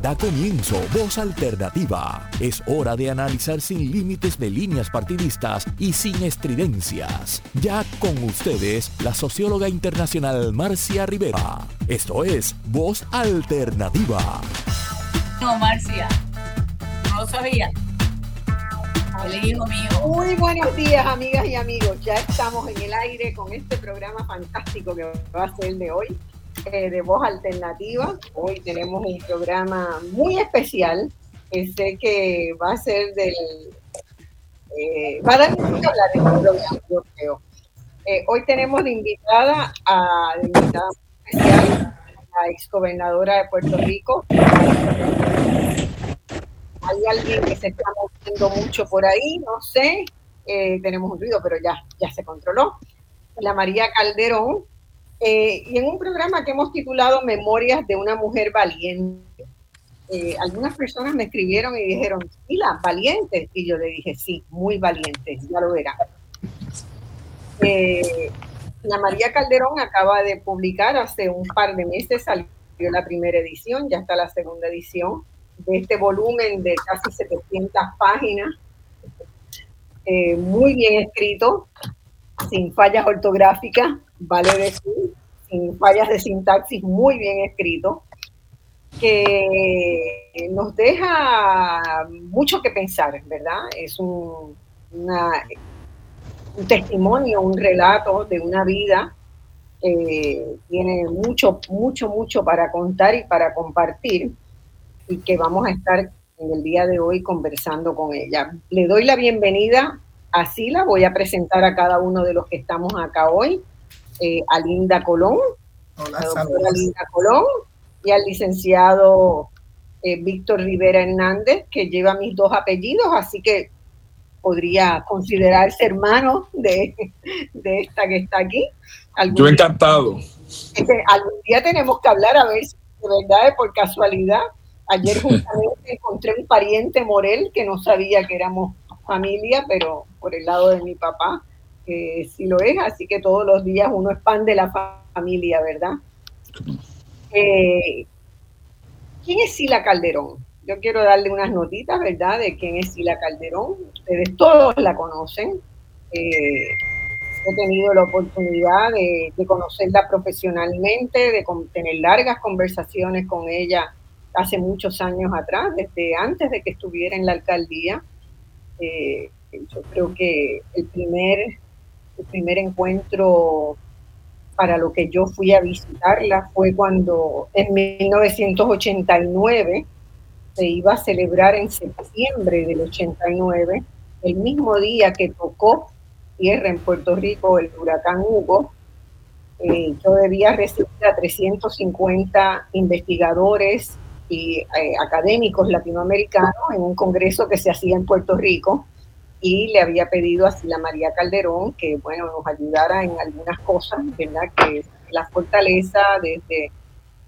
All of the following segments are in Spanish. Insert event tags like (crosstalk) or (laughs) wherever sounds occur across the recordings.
Da comienzo Voz Alternativa. Es hora de analizar sin límites de líneas partidistas y sin estridencias. Ya con ustedes, la socióloga internacional Marcia Rivera. Esto es Voz Alternativa. No, Marcia. No lo sabía. Mío. Muy buenos días, amigas y amigos. Ya estamos en el aire con este programa fantástico que va a ser el de hoy eh, de voz alternativa. Hoy tenemos un programa muy especial sé que va a ser del... Eh, va a dar mucho hablar en el programa, yo. Eh, hoy tenemos de invitada a invitada especial la exgobernadora de Puerto Rico. Hay alguien que se está moviendo mucho por ahí, no sé. tenemos un ruido, pero ya, ya se controló. La María Calderón, eh, y en un programa que hemos titulado Memorias de una mujer valiente. Eh, algunas personas me escribieron y dijeron, la valiente. Y yo le dije, sí, muy valiente, ya lo verán. Eh, la María Calderón acaba de publicar hace un par de meses, salió la primera edición, ya está la segunda edición de este volumen de casi 700 páginas, muy bien escrito, sin fallas ortográficas, vale decir, sin fallas de sintaxis, muy bien escrito, que nos deja mucho que pensar, ¿verdad? Es un, un testimonio, un relato de una vida que tiene mucho, mucho, mucho para contar y para compartir y que vamos a estar en el día de hoy conversando con ella. Le doy la bienvenida a Sila, voy a presentar a cada uno de los que estamos acá hoy eh, a Linda Colón, Hola, a Linda Colón y al licenciado eh, Víctor Rivera Hernández, que lleva mis dos apellidos, así que podría considerarse hermano de, de esta que está aquí. Yo encantado. Este, algún día tenemos que hablar a ver si de verdad es por casualidad. Ayer (laughs) justamente encontré un pariente Morel que no sabía que éramos familia, pero por el lado de mi papá que sí lo es, así que todos los días uno es pan de la familia, ¿verdad? Eh, ¿Quién es Sila Calderón? Yo quiero darle unas notitas, ¿verdad?, de quién es Sila Calderón. Ustedes todos la conocen. Eh, he tenido la oportunidad de, conocerla profesionalmente, de tener largas conversaciones con ella hace muchos años atrás, desde antes de que estuviera en la alcaldía. Eh, yo creo que el primer el primer encuentro para lo que yo fui a visitarla fue cuando en 1989 se iba a celebrar en septiembre del 89, el mismo día que tocó tierra en Puerto Rico el huracán Hugo. Eh, yo debía recibir a 350 investigadores y eh, académicos latinoamericanos en un congreso que se hacía en Puerto Rico y le había pedido a Sila María Calderón que, bueno, nos ayudara en algunas cosas, ¿verdad? Que la fortaleza desde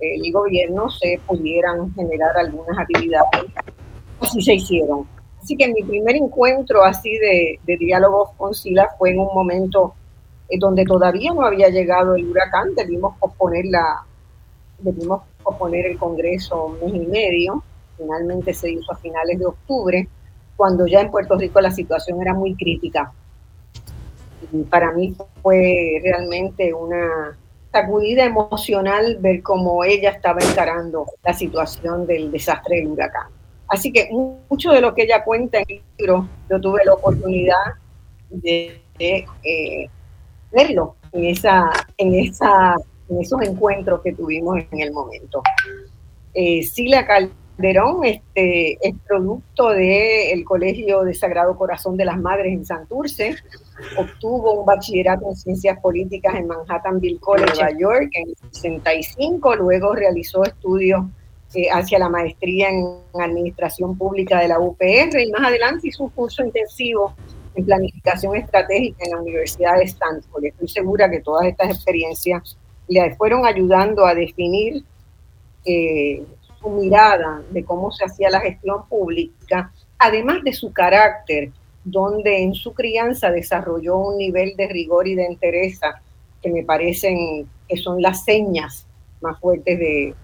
el gobierno se pudieran generar algunas actividades. Así se hicieron. Así que mi primer encuentro así de, de diálogo con Sila fue en un momento eh, donde todavía no había llegado el huracán, debimos posponer, la, debimos posponer el Congreso un mes y medio, finalmente se hizo a finales de octubre cuando ya en Puerto Rico la situación era muy crítica. Y para mí fue realmente una sacudida emocional ver cómo ella estaba encarando la situación del desastre del huracán. Así que mucho de lo que ella cuenta en el libro, yo tuve la oportunidad de, eh, verlo en, esa, en, esa, en esos encuentros que tuvimos en el momento. Eh, Sila Calderón este, es producto del Colegio de Sagrado Corazón de las Madres en Santurce. Obtuvo un bachillerato en Ciencias Políticas en Manhattanville College, Nueva York, en el 65. Luego realizó estudios eh, hacia la maestría en Administración Pública de la UPR y más adelante hizo un curso intensivo en Planificación Estratégica en la Universidad de Stanford. Estoy segura que todas estas experiencias le fueron ayudando a definir eh, su mirada de cómo se hacía la gestión pública, además de su carácter, donde en su crianza desarrolló un nivel de rigor y de entereza que me parecen que son las señas más fuertes de,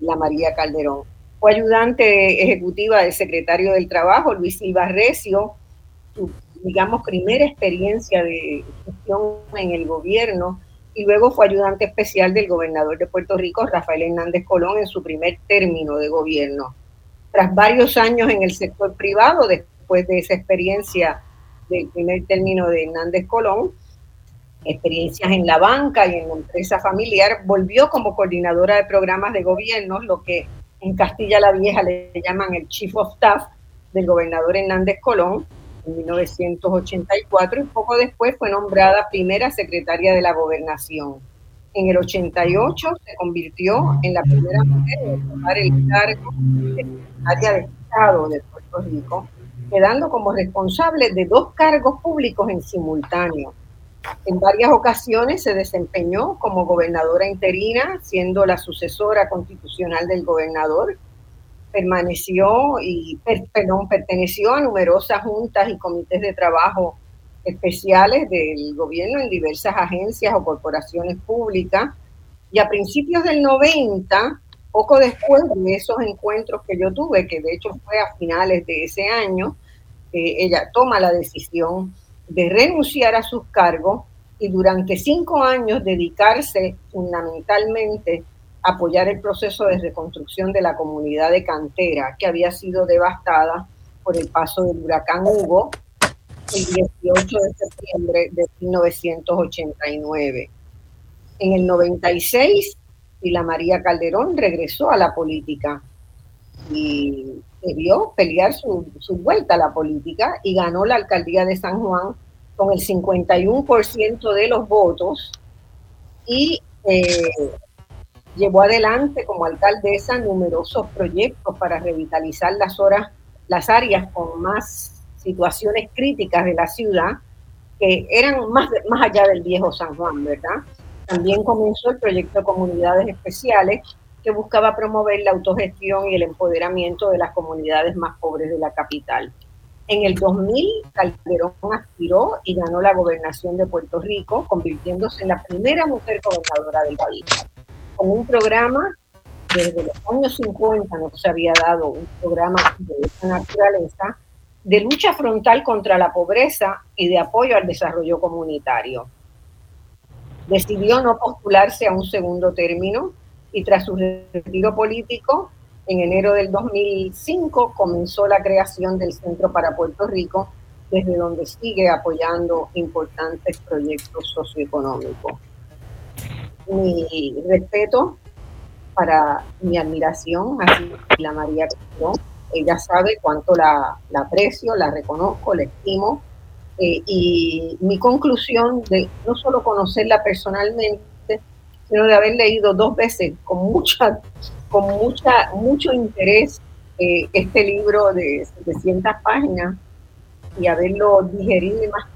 la María Calderón. Fue ayudante ejecutiva del secretario del Trabajo, Luis Silva Recio, su, digamos, primera experiencia de gestión en el gobierno, y luego fue ayudante especial del gobernador de Puerto Rico, Rafael Hernández Colón, en su primer término de gobierno. Tras varios años en el sector privado, después de esa experiencia del primer término de Hernández Colón, experiencias en la banca y en la empresa familiar, volvió como coordinadora de programas de gobierno, lo que en Castilla la Vieja le llaman el Chief of Staff del gobernador Hernández Colón en 1984 y poco después fue nombrada primera secretaria de la gobernación. En el 88 se convirtió en la primera mujer en ocupar el cargo de secretaria de Estado de Puerto Rico, quedando como responsable de dos cargos públicos en simultáneo en varias ocasiones se desempeñó como gobernadora interina, siendo la sucesora constitucional del gobernador. Permaneció y perdón, perteneció a numerosas juntas y comités de trabajo especiales del gobierno en diversas agencias o corporaciones públicas. Y a principios del 90, poco después de esos encuentros que yo tuve, que de hecho fue a finales de ese año, eh, ella toma la decisión de renunciar a sus cargos y durante cinco años dedicarse fundamentalmente apoyar el proceso de reconstrucción de la comunidad de Cantera, que había sido devastada por el paso del huracán Hugo el 18 de septiembre de 1989. En el 96, la María Calderón regresó a la política y debió pelear su, vuelta a la política y ganó la alcaldía de San Juan con el 51% de los votos y eh, llevó adelante como alcaldesa numerosos proyectos para revitalizar las, horas, las áreas con más situaciones críticas de la ciudad, que eran más, más allá del viejo San Juan, ¿verdad? También comenzó el proyecto de comunidades especiales que buscaba promover la autogestión y el empoderamiento de las comunidades más pobres de la capital. En el 2000, Calderón aspiró y ganó la gobernación de Puerto Rico, convirtiéndose en la primera mujer gobernadora del país. Con un programa, desde los años 50 no se había dado un programa de esta naturaleza, de lucha frontal contra la pobreza y de apoyo al desarrollo comunitario. Decidió no postularse a un segundo término y tras su retiro político en enero del 2005 comenzó la creación del Centro para Puerto Rico, desde donde sigue apoyando importantes proyectos socioeconómicos. Mi respeto para mi admiración a la María Castro. Ella sabe cuánto la, aprecio, la reconozco, la estimo. Eh, y mi conclusión de no solo conocerla personalmente, sino de haber leído dos veces con mucha con mucha, mucho interés eh, este libro de 700 páginas y haberlo digerido y masticado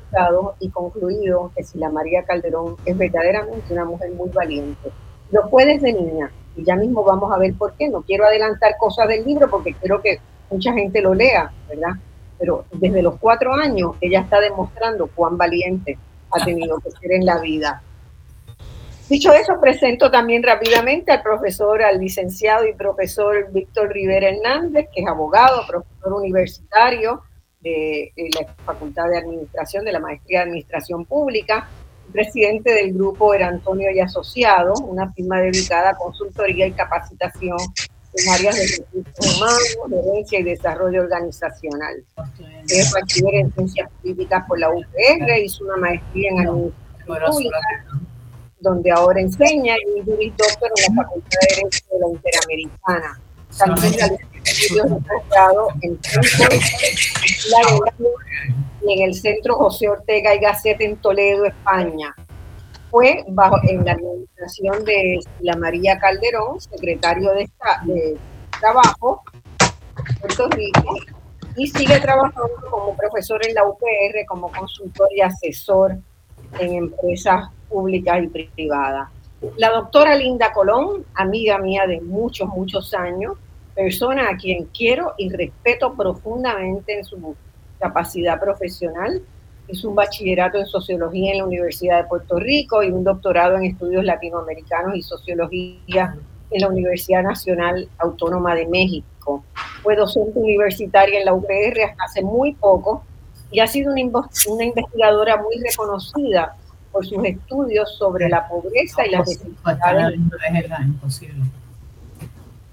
y concluido que si la María Calderón es verdaderamente una mujer muy valiente. Lo fue desde niña y ya mismo vamos a ver por qué. No quiero adelantar cosas del libro porque quiero que mucha gente lo lea, ¿verdad? Pero desde los cuatro años ella está demostrando cuán valiente ha tenido que ser en la vida. Dicho eso, presento también rápidamente al profesor, al licenciado y profesor Víctor Rivera Hernández, que es abogado, profesor universitario de, la Facultad de Administración, de la Maestría de Administración Pública, presidente del grupo Era Antonio y Asociado, una firma dedicada a consultoría y capacitación en áreas de recursos humanos, herencia y desarrollo organizacional. Es bachiller en Ciencias Políticas por la UPR, hizo una maestría en Administración Pública donde ahora enseña y es doctor en la Facultad de Derecho de la Interamericana. También realizó estudios de posgrado en el Centro José Ortega y Gasset en Toledo, España. Fue bajo en la administración de la María Calderón, secretario de, de Trabajo, Puerto Rico, y sigue trabajando como profesor en la UPR, como consultor y asesor en empresas públicas y privadas. La doctora Linda Colón, amiga mía de muchos, muchos años, persona a quien quiero y respeto profundamente en su capacidad profesional. Hizo un bachillerato en sociología en la Universidad de Puerto Rico y un doctorado en estudios latinoamericanos y sociología en la Universidad Nacional Autónoma de México. Fue docente universitaria en la UPR hasta hace muy poco y ha sido una, una investigadora muy reconocida por sus estudios sobre la pobreza y las desigualdades.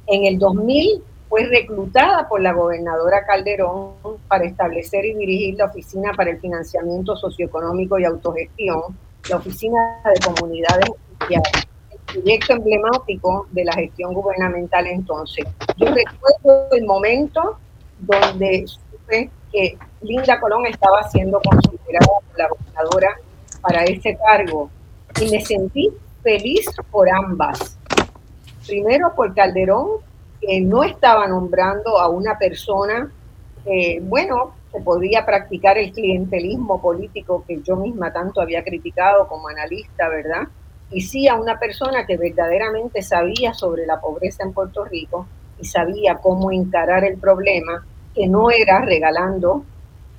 En el 2000 fue reclutada por la gobernadora Calderón para establecer y dirigir la Oficina para el Financiamiento Socioeconómico y Autogestión, la Oficina de Comunidades Sociales proyecto emblemático de la gestión gubernamental entonces. Yo recuerdo el momento donde supe que Linda Colón estaba siendo considerada por la gobernadora para ese cargo y me sentí feliz por ambas. Primero por Calderón, que no estaba nombrando a una persona, bueno, que podía practicar el clientelismo político que yo misma tanto había criticado como analista, ¿verdad? y sí a una persona que verdaderamente sabía sobre la pobreza en Puerto Rico y sabía cómo encarar el problema, que no era regalando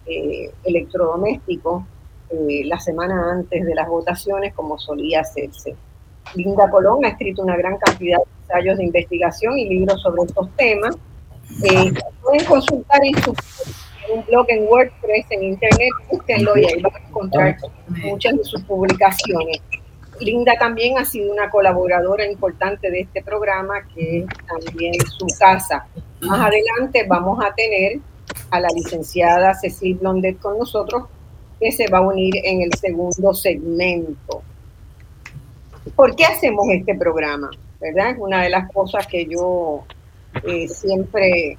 eh, electrodomésticos eh, la semana antes de las votaciones como solía hacerse. Linda Colón ha escrito una gran cantidad de ensayos de investigación y libros sobre estos temas. Eh, pueden consultar en su un blog en WordPress, en Internet, búsquenlo y ahí van a encontrar muchas de sus publicaciones. Linda también ha sido una colaboradora importante de este programa, que es también su casa. Más adelante vamos a tener a la licenciada Cecil Blondet con nosotros, que se va a unir en el segundo segmento. ¿Por qué hacemos este programa? ¿Verdad? Es una de las cosas que yo eh, siempre,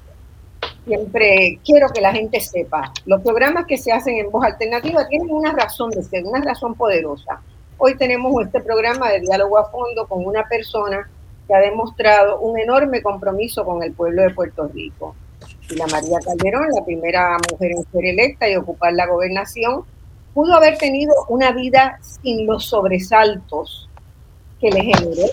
siempre quiero que la gente sepa. Los programas que se hacen en voz alternativa tienen una razón de ser, una razón poderosa. Hoy tenemos este programa de diálogo a fondo con una persona que ha demostrado un enorme compromiso con el pueblo de Puerto Rico. Y la María Calderón, la primera mujer en ser electa y ocupar la gobernación, pudo haber tenido una vida sin los sobresaltos que le generó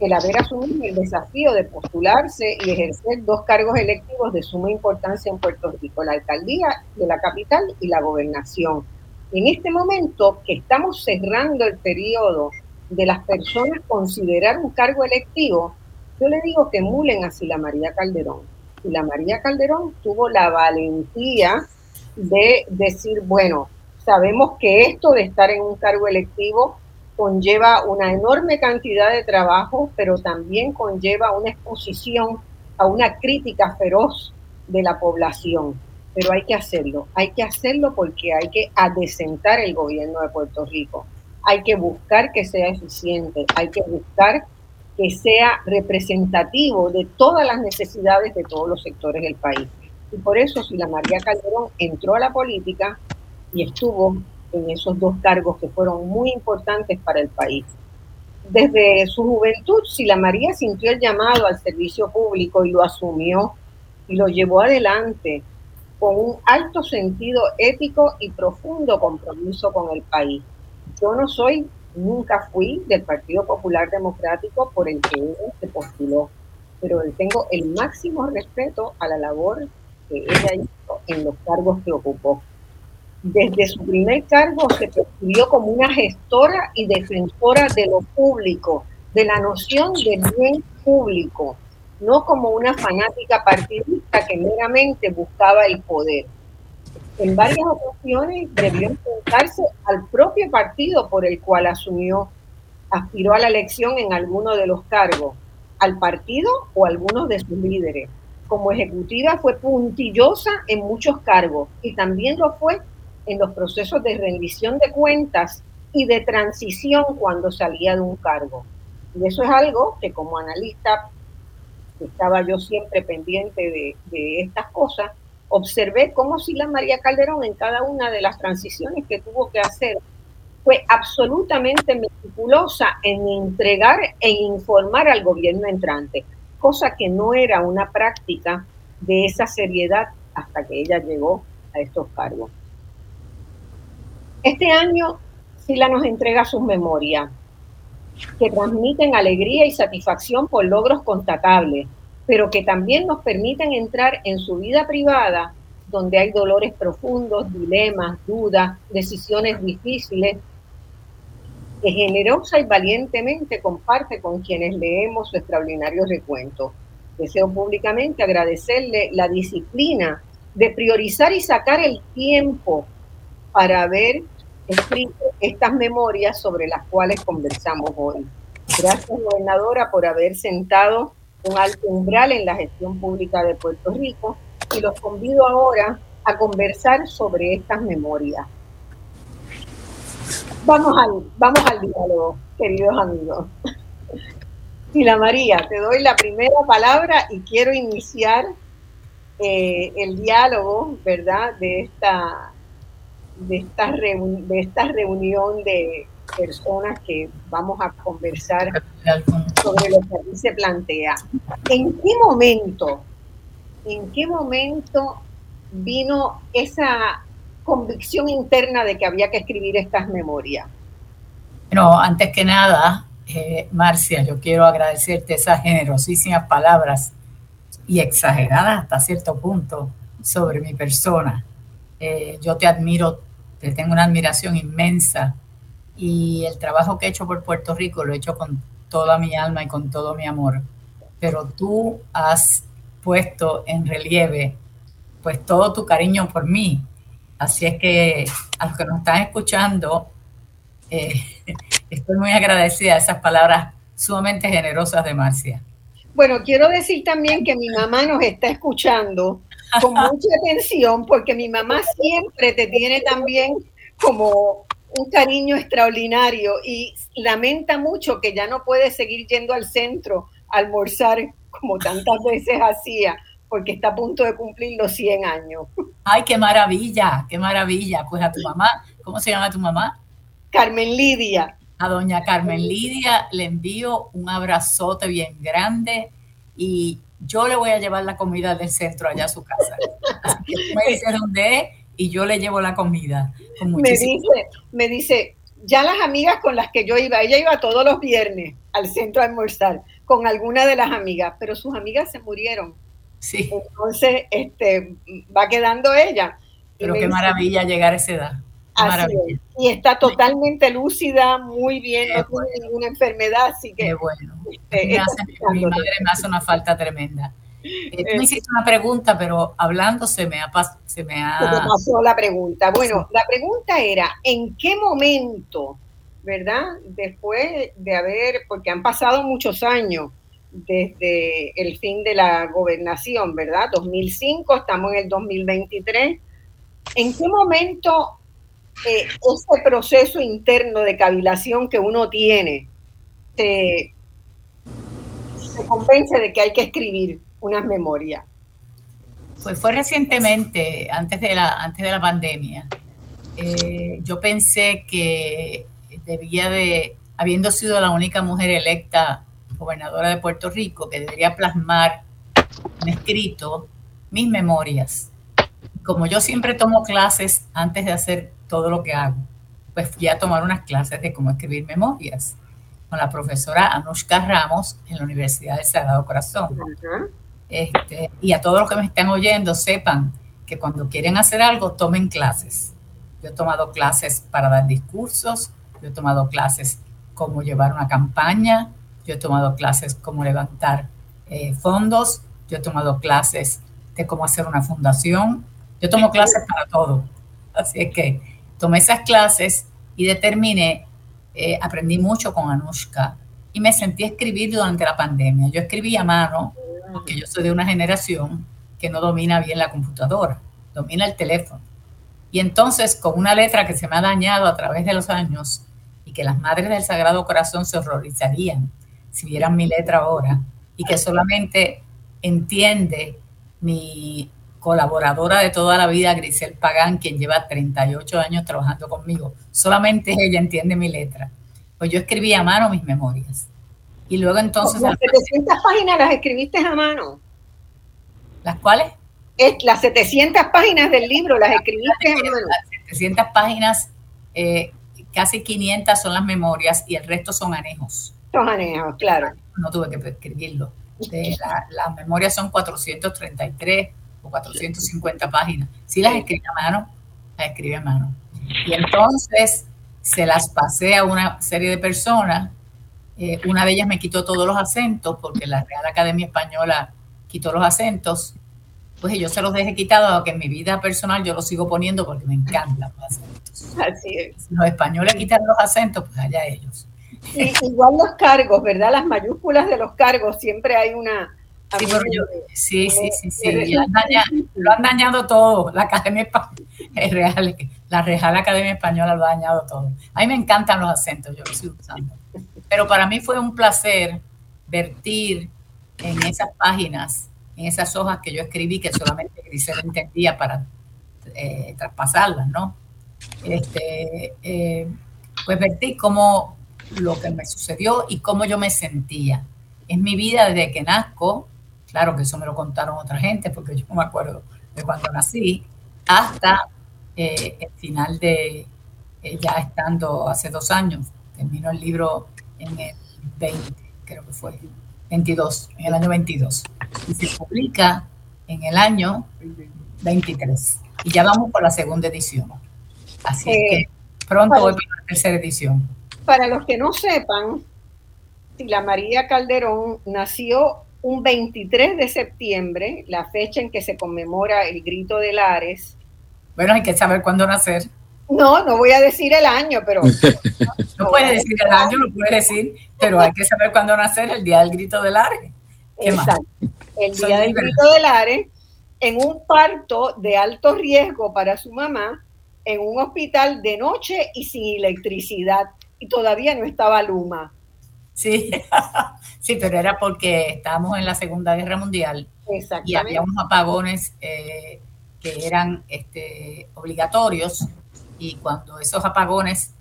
el haber asumido el desafío de postularse y ejercer dos cargos electivos de suma importancia en Puerto Rico, la alcaldía de la capital y la gobernación en este momento que estamos cerrando el periodo de las personas considerar un cargo electivo, yo le digo que emulen a Sila María Calderón. Sila María Calderón tuvo la valentía de decir, bueno, sabemos que esto de estar en un cargo electivo conlleva una enorme cantidad de trabajo, pero también conlleva una exposición a una crítica feroz de la población pero hay que hacerlo. Hay que hacerlo porque hay que adecentar el gobierno de Puerto Rico. Hay que buscar que sea eficiente, hay que buscar que sea representativo de todas las necesidades de todos los sectores del país. Y por eso si la María Calderón entró a la política y estuvo en esos dos cargos que fueron muy importantes para el país. Desde su juventud, la María sintió el llamado al servicio público y lo asumió y lo llevó adelante con un alto sentido ético y profundo compromiso con el país. Yo no soy, nunca fui del Partido Popular Democrático por el que ella se postuló, pero tengo el máximo respeto a la labor que ella hizo en los cargos que ocupó. Desde su primer cargo se percibió como una gestora y defensora de lo público, de la noción del bien público, no como una fanática partidista que meramente buscaba el poder. En varias ocasiones debió enfrentarse al propio partido por el cual asumió, aspiró a la elección en alguno de los cargos, al partido o algunos de sus líderes. Como ejecutiva fue puntillosa en muchos cargos y también lo fue en los procesos de rendición de cuentas y de transición cuando salía de un cargo. Y eso es algo que como analista estaba yo siempre pendiente de, estas cosas, observé cómo la María Calderón en cada una de las transiciones que tuvo que hacer fue absolutamente meticulosa en entregar e informar al gobierno entrante, cosa que no era una práctica de esa seriedad hasta que ella llegó a estos cargos. Este año Sila nos entrega sus memorias, que transmiten alegría y satisfacción por logros constatables, pero que también nos permiten entrar en su vida privada, donde hay dolores profundos, dilemas, dudas, decisiones difíciles, que generosa y valientemente comparte con quienes leemos su extraordinario recuento. Deseo públicamente agradecerle la disciplina de priorizar y sacar el tiempo para haber escrito estas memorias sobre las cuales conversamos hoy. Gracias, gobernadora, por haber sentado un alto umbral en la gestión pública de Puerto Rico y los convido ahora a conversar sobre estas memorias. Vamos al, vamos al diálogo, queridos amigos. Sila María, te doy la primera palabra y quiero iniciar eh, el diálogo, ¿verdad?, de esta, de, esta de esta reunión de personas que vamos a conversar sobre lo que aquí se plantea. ¿En qué momento, en qué momento vino esa convicción interna de que había que escribir estas memorias? Bueno, antes que nada, eh, Marcia, yo quiero agradecerte esas generosísimas palabras y exageradas hasta cierto punto sobre mi persona. Eh, yo te admiro, te tengo una admiración inmensa y el trabajo que he hecho por Puerto Rico lo he hecho con toda mi alma y con todo mi amor. Pero tú has puesto en relieve pues todo tu cariño por mí. Así es que a los que nos están escuchando, eh, (laughs) estoy muy agradecida a esas palabras sumamente generosas de Marcia. Bueno, quiero decir también que mi mamá nos está escuchando con mucha atención porque mi mamá siempre te tiene también como un cariño extraordinario y lamenta mucho que ya no puede seguir yendo al centro a almorzar como tantas veces hacía porque está a punto de cumplir los 100 años. Ay, qué maravilla, qué maravilla. Pues a tu mamá, ¿cómo se llama tu mamá? Carmen Lidia. A doña Carmen Lidia le envío un abrazote bien grande y yo le voy a llevar la comida del centro allá a su casa. me dice dónde es y yo le llevo la comida. me dice, me dice, ya las amigas con las que yo iba, ella iba todos los viernes al centro a almorzar con alguna de las amigas, pero sus amigas se murieron. Sí. Entonces, este, va quedando ella. Pero qué maravilla llegar a esa edad. Y está totalmente lúcida, muy bien, no tiene ninguna enfermedad, así que... Qué bueno. Este, mi madre me hace una falta tremenda. Eh, tú me hiciste una pregunta, pero hablando se me ha, se me ha... pasó la pregunta. Bueno, la pregunta era, ¿en qué momento, verdad? Después de haber, porque han pasado muchos años desde el fin de la gobernación, ¿verdad? 2005, estamos en el 2023. ¿En qué momento eh, ese proceso interno de cavilación que uno tiene se, convence de que hay que escribir unas memorias? Pues fue recientemente, antes de la, antes de la pandemia. Eh, yo pensé que debía de, habiendo sido la única mujer electa gobernadora de Puerto Rico, que debería plasmar en escrito mis memorias. Como yo siempre tomo clases antes de hacer todo lo que hago. Pues fui a tomar unas clases de cómo escribir memorias con la profesora Anushka Ramos en la Universidad del Sagrado Corazón. este, y a todos los que me están oyendo, sepan que cuando quieren hacer algo, tomen clases. Yo he tomado clases para dar discursos, yo he tomado clases cómo llevar una campaña, yo he tomado clases cómo levantar eh, fondos, yo he tomado clases de cómo hacer una fundación, yo tomo clases para todo. Así es que tomé esas clases y determiné, eh, aprendí mucho con Anushka y me sentí a escribir durante la pandemia. Yo escribí a mano, porque yo soy de una generación que no domina bien la computadora, domina el teléfono. Y entonces, con una letra que se me ha dañado a través de los años y que las madres del Sagrado Corazón se horrorizarían si vieran mi letra ahora, y que solamente entiende mi colaboradora de toda la vida, Grisel Pagán, quien lleva 38 años trabajando conmigo. Solamente ella entiende mi letra. Pues yo escribí a mano mis memorias. Y luego entonces... ¿Las 700 páginas las escribiste a mano? ¿Las cuales? Es, las 700 páginas del libro las escribiste a mano. Las 700 páginas, eh, casi 500 son las memorias y el resto son anejos. Son anejos, claro. No tuve que escribirlo. las memorias son 433 450 páginas. Si las escribe a mano, las escribe a mano. Y entonces, se las pasé a una serie de personas. Eh, una de ellas me quitó todos los acentos porque la Real Academia Española quitó los acentos. Pues yo se los dejé quitados, aunque en mi vida personal yo los sigo poniendo porque me encantan los acentos. Así es. Los españoles quitan los acentos, pues allá ellos. igual los cargos, ¿verdad? Las mayúsculas de los cargos, siempre hay una, Sí, sí, sí, sí, Lo, han dañado, todo. La Academia (laughs) Real, la Real Academia Española lo ha dañado todo. A mí me encantan los acentos, yo los estoy usando. Pero para mí fue un placer vertir en esas páginas, en esas hojas que yo escribí, que solamente Grisel entendía para eh, traspasarlas, ¿no? Este, eh, pues vertir cómo lo que me sucedió y cómo yo me sentía. Es mi vida desde que nazco, Claro que eso me lo contaron otra gente, porque yo no me acuerdo de cuando nací, hasta eh, el final de, eh, ya estando hace dos años, terminó el libro en el 20, creo que fue, 22, en el año 22, y se publica en el año 23. Y ya vamos por la segunda edición. Así que eh, pronto voy por la tercera edición. Para los que no sepan, la María Calderón nació un 23 de septiembre, la fecha en que se conmemora el grito de Lares. Bueno, hay que saber cuándo nacer. No, no voy a decir el año, pero... (laughs) no, puede decir el año, lo puede decir, pero hay que saber cuándo nacer el día del grito de Lares. Exacto. El día del grito de Lares, en un parto de alto riesgo para su mamá, en un hospital de noche y sin electricidad, y todavía no estaba Luma. Sí, (laughs) sí, pero era porque estábamos en la Segunda Guerra Mundial y había unos apagones eh, que eran este, obligatorios y cuando esos apagones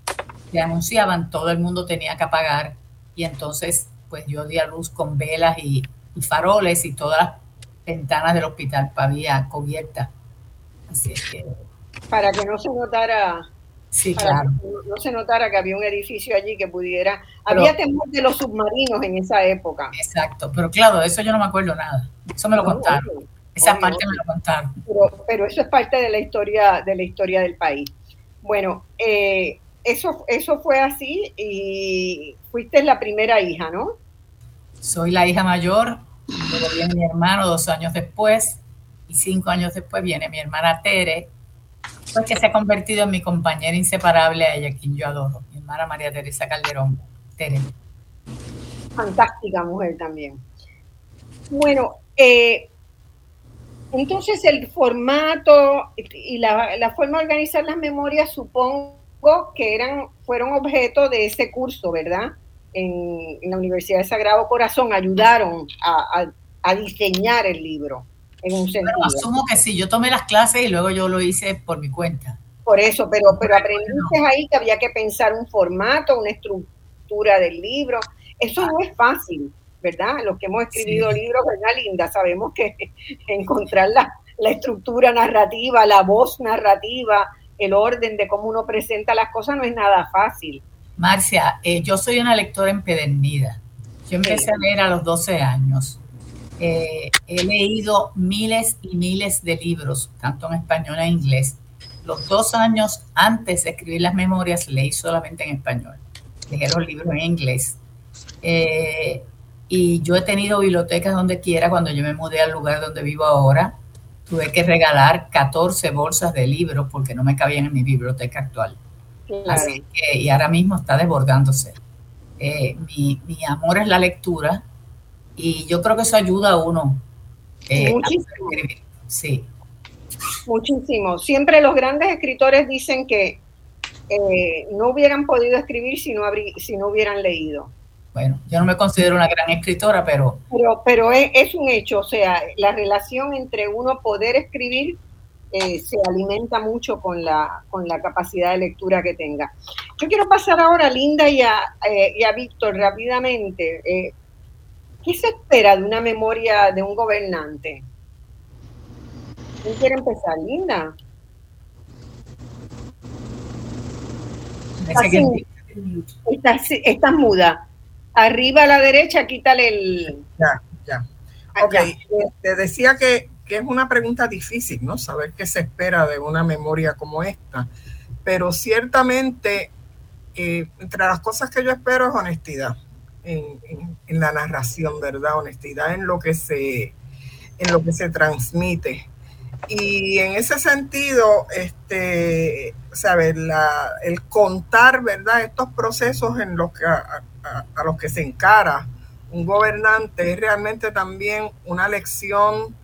se anunciaban, todo el mundo tenía que apagar y entonces pues yo di a luz con velas y, faroles y todas las ventanas del hospital había cubiertas. Así es que... Para que no se notara Sí, claro. no, se notara que había un edificio allí que pudiera. había temor de los submarinos en esa época. Exacto, pero claro, de eso yo no me acuerdo nada. Eso me lo contaron. esa parte me lo contaron. Pero, eso es parte de la historia, de la historia del país. Bueno, eh, eso, eso fue así y fuiste la primera hija, ¿no? Soy la hija mayor, luego viene mi hermano dos años después y cinco años después viene mi hermana Tere pues que se ha convertido en mi compañera inseparable a ella, quien yo adoro, mi hermana María Teresa Calderón. Tere. Fantástica mujer también. Bueno, eh, entonces el formato y la, forma de organizar las memorias supongo que eran, fueron objeto de ese curso, ¿verdad? En, la Universidad de Sagrado Corazón, ayudaron a diseñar el libro en asumo que sí, yo tomé las clases y luego yo lo hice por mi cuenta. Por eso, pero, pero aprendiste ahí que había que pensar un formato, una estructura del libro. Eso no es fácil, ¿verdad? Los que hemos escrito libros, ¿verdad, Linda? Sabemos que (laughs) encontrar la, estructura narrativa, la voz narrativa, el orden de cómo uno presenta las cosas no es nada fácil. Marcia, eh, yo soy una lectora empedernida. Yo empecé a leer a los 12 años eh, he leído miles y miles de libros, tanto en español e inglés. Los dos años antes de escribir las memorias leí solamente en español. Dejé los libros en inglés. Eh, y yo he tenido bibliotecas donde quiera. Cuando yo me mudé al lugar donde vivo ahora, tuve que regalar 14 bolsas de libros porque no me cabían en mi biblioteca actual. Así que, y ahora mismo está desbordándose. Eh, mi, mi amor es la lectura y yo creo que eso ayuda a uno. Eh, Muchísimo. sí. Muchísimo. Siempre los grandes escritores dicen que eh, no hubieran podido escribir si no, si no hubieran leído. Bueno, yo no me considero una gran escritora, pero... Pero, pero es, un hecho, o sea, la relación entre uno poder escribir eh, se alimenta mucho con la, con la capacidad de lectura que tenga. Yo quiero pasar ahora a Linda y a, y a Víctor rápidamente. ¿Qué se espera de una memoria de un gobernante? ¿Quién quiere empezar, Linda? Está, muda. Arriba a la derecha, quítale el. Ya, ya. Ok, te decía que, que, es una pregunta difícil, ¿no? Saber qué se espera de una memoria como esta. Pero ciertamente eh, entre las cosas que yo espero es honestidad en, la narración, ¿verdad? Honestidad en lo que se, en lo que se transmite. Y en ese sentido, este, ¿sabes? El contar, ¿verdad? Estos procesos en los que, a, los que se encara un gobernante es realmente también una lección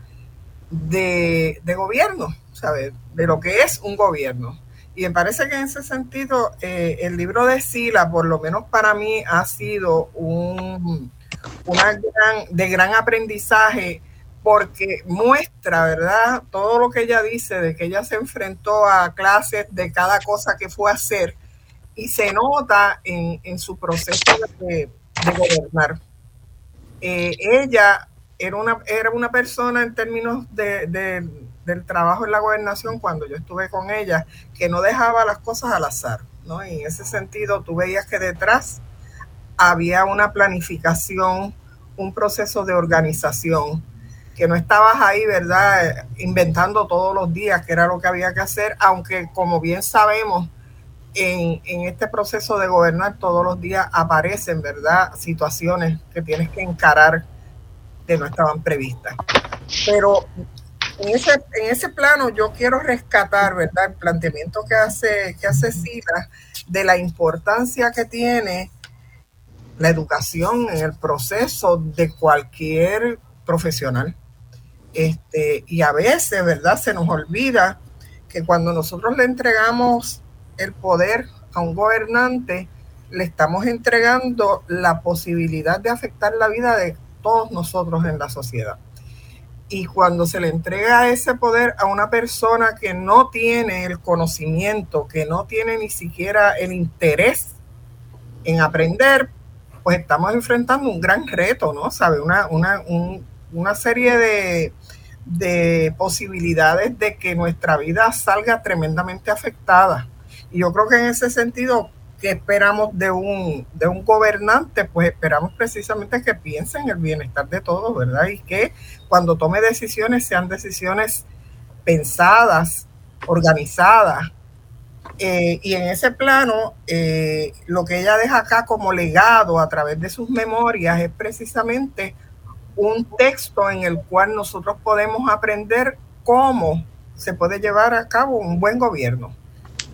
de, de gobierno, ¿sabes? De lo que es un gobierno. Y me parece que en ese sentido, eh, el libro de Sila, por lo menos para mí, ha sido un una gran, de gran aprendizaje porque muestra, ¿verdad? Todo lo que ella dice de que ella se enfrentó a clases de cada cosa que fue a hacer y se nota en, su proceso de, gobernar. Eh, ella era una, era una persona en términos de, del trabajo en la gobernación cuando yo estuve con ella, que no dejaba las cosas al azar, ¿no? Y en ese sentido tú veías que detrás había una planificación, un proceso de organización, que no estabas ahí, ¿verdad? Inventando todos los días que era lo que había que hacer, aunque como bien sabemos, en, en, este proceso de gobernar todos los días aparecen, ¿verdad? Situaciones que tienes que encarar que no estaban previstas. Pero en ese, en ese plano yo quiero rescatar, ¿verdad? El planteamiento que hace, que hace Sila de la importancia que tiene la educación en el proceso de cualquier profesional. Este, y a veces, ¿verdad? Se nos olvida que cuando nosotros le entregamos el poder a un gobernante, le estamos entregando la posibilidad de afectar la vida de todos nosotros en la sociedad. Y cuando se le entrega ese poder a una persona que no tiene el conocimiento, que no tiene ni siquiera el interés en aprender, pues estamos enfrentando un gran reto, ¿no? ¿Sabe? Una, una, una serie de, de posibilidades de que nuestra vida salga tremendamente afectada. Y yo creo que en ese sentido, que esperamos de un, de un gobernante? Pues esperamos precisamente que piense en el bienestar de todos, ¿verdad? Y que cuando tome decisiones sean decisiones pensadas, organizadas. Eh, y en ese plano, eh, lo que ella deja acá como legado a través de sus memorias es precisamente un texto en el cual nosotros podemos aprender cómo se puede llevar a cabo un buen gobierno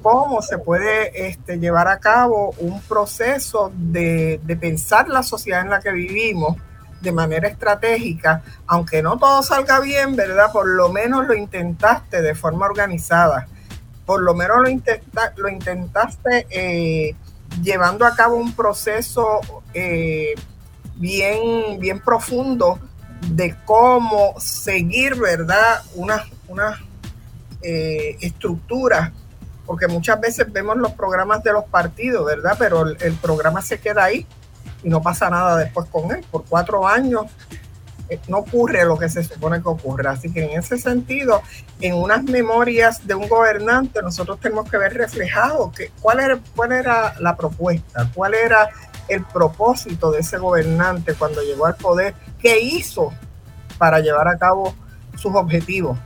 cómo se puede este, llevar a cabo un proceso de, pensar la sociedad en la que vivimos de manera estratégica, aunque no todo salga bien, ¿verdad? Por lo menos lo intentaste de forma organizada, por lo menos lo, lo intentaste eh, llevando a cabo un proceso eh, bien, bien profundo de cómo seguir, ¿verdad? Una, una eh, porque muchas veces vemos los programas de los partidos, ¿verdad? Pero el, programa se queda ahí y no pasa nada después con él. Por cuatro años eh, no ocurre lo que se supone que ocurra. Así que en ese sentido, en unas memorias de un gobernante, nosotros tenemos que ver reflejado que, cuál, era, cuál era la propuesta, cuál era el propósito de ese gobernante cuando llegó al poder, qué hizo para llevar a cabo sus objetivos.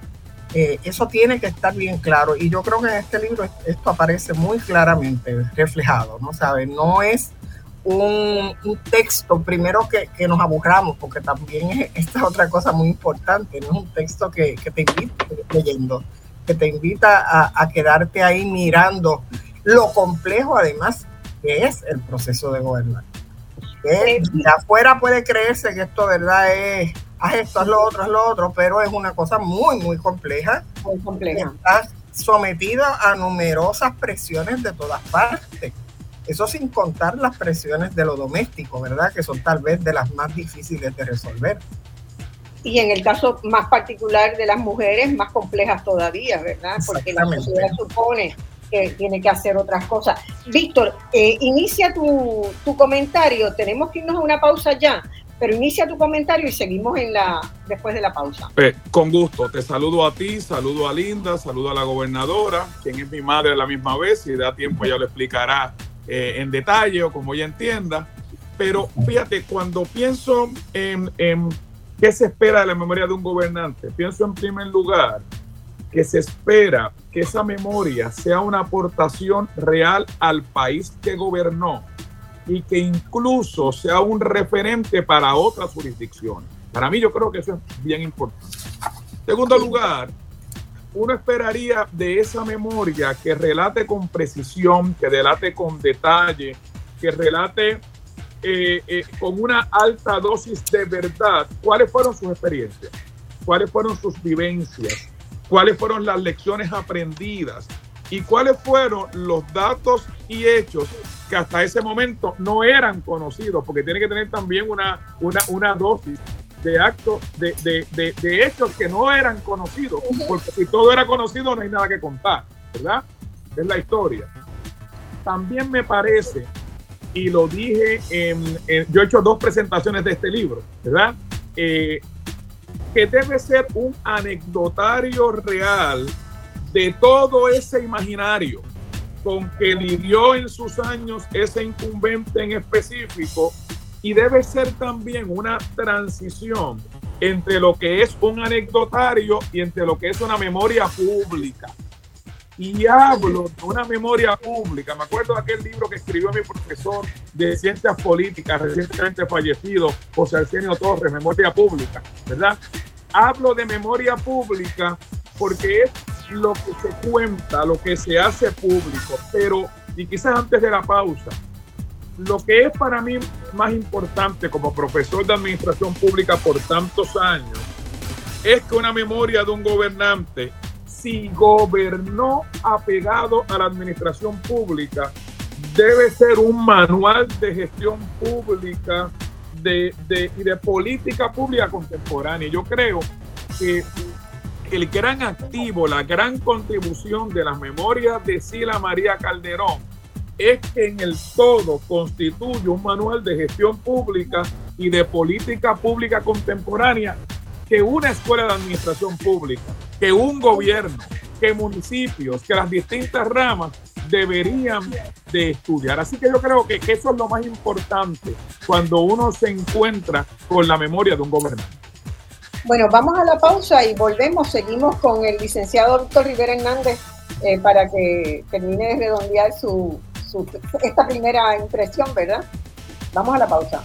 Eh, eso tiene que estar bien claro y yo creo que en este libro esto aparece muy claramente reflejado, ¿no? ¿Sabe? No es un, texto, primero que, nos aburramos, porque también es, esta es otra cosa muy importante, no es un texto que, te invita leyendo, que te invita a, quedarte ahí mirando lo complejo además que es el proceso de gobernar. Que de afuera puede creerse que esto verdad es haz esto, haz lo otro, haz lo otro, pero es una cosa muy, muy compleja. Muy compleja. Estás sometida a numerosas presiones de todas partes. Eso sin contar las presiones de lo doméstico, ¿verdad? Que son tal vez de las más difíciles de resolver. Y en el caso más particular de las mujeres, más complejas todavía, ¿verdad? Porque la sociedad supone que tiene que hacer otras cosas. Víctor, eh, inicia tu, tu comentario. Tenemos que irnos a una pausa ya, pero inicia tu comentario y seguimos en la después de la pausa. Pues, con gusto, te saludo a ti, saludo a Linda, saludo a la gobernadora, quien es mi madre a la misma vez, si da tiempo ella lo explicará eh, en detalle o como ella entienda. Pero fíjate, cuando pienso en, en qué se espera de la memoria de un gobernante, pienso en primer lugar que se espera que esa memoria sea una aportación real al país que gobernó y que incluso sea un referente para otras jurisdicciones. Para mí yo creo que eso es bien importante. Segundo lugar, uno esperaría de esa memoria que relate con precisión, que relate con detalle, que relate eh, eh, con una alta dosis de verdad cuáles fueron sus experiencias, cuáles fueron sus vivencias, cuáles fueron las lecciones aprendidas y cuáles fueron los datos y hechos que hasta ese momento no eran conocidos, porque tiene que tener también una, una, una dosis de actos, de, de, de, hechos que no eran conocidos, porque si todo era conocido no hay nada que contar, ¿verdad? Es la historia. También me parece, y lo dije, en, yo he hecho dos presentaciones de este libro, ¿verdad? Eh, que debe ser un anecdotario real de todo ese imaginario con que lidió en sus años ese incumbente en específico y debe ser también una transición entre lo que es un anecdotario y entre lo que es una memoria pública. Y hablo de una memoria pública. Me acuerdo de aquel libro que escribió mi profesor de ciencias políticas, recientemente fallecido, José Arsenio Torres, Memoria Pública, ¿verdad? Hablo de memoria pública porque es lo que se cuenta, lo que se hace público. Pero, y quizás antes de la pausa, lo que es para mí más importante como profesor de administración pública por tantos años es que una memoria de un gobernante si gobernó apegado a la administración pública, debe ser un manual de gestión pública y de política pública contemporánea. Yo creo que el gran activo, la gran contribución de las memorias de Sila María Calderón es que en el todo constituye un manual de gestión pública y de política pública contemporánea que una escuela de administración pública, que un gobierno, que municipios, que las distintas ramas deberían de estudiar. Así que yo creo que, eso es lo más importante cuando uno se encuentra con la memoria de un gobernante. Bueno, vamos a la pausa y volvemos. Seguimos con el licenciado doctor Rivera Hernández eh, para que termine de redondear su, su, esta primera impresión, ¿verdad? Vamos a la pausa.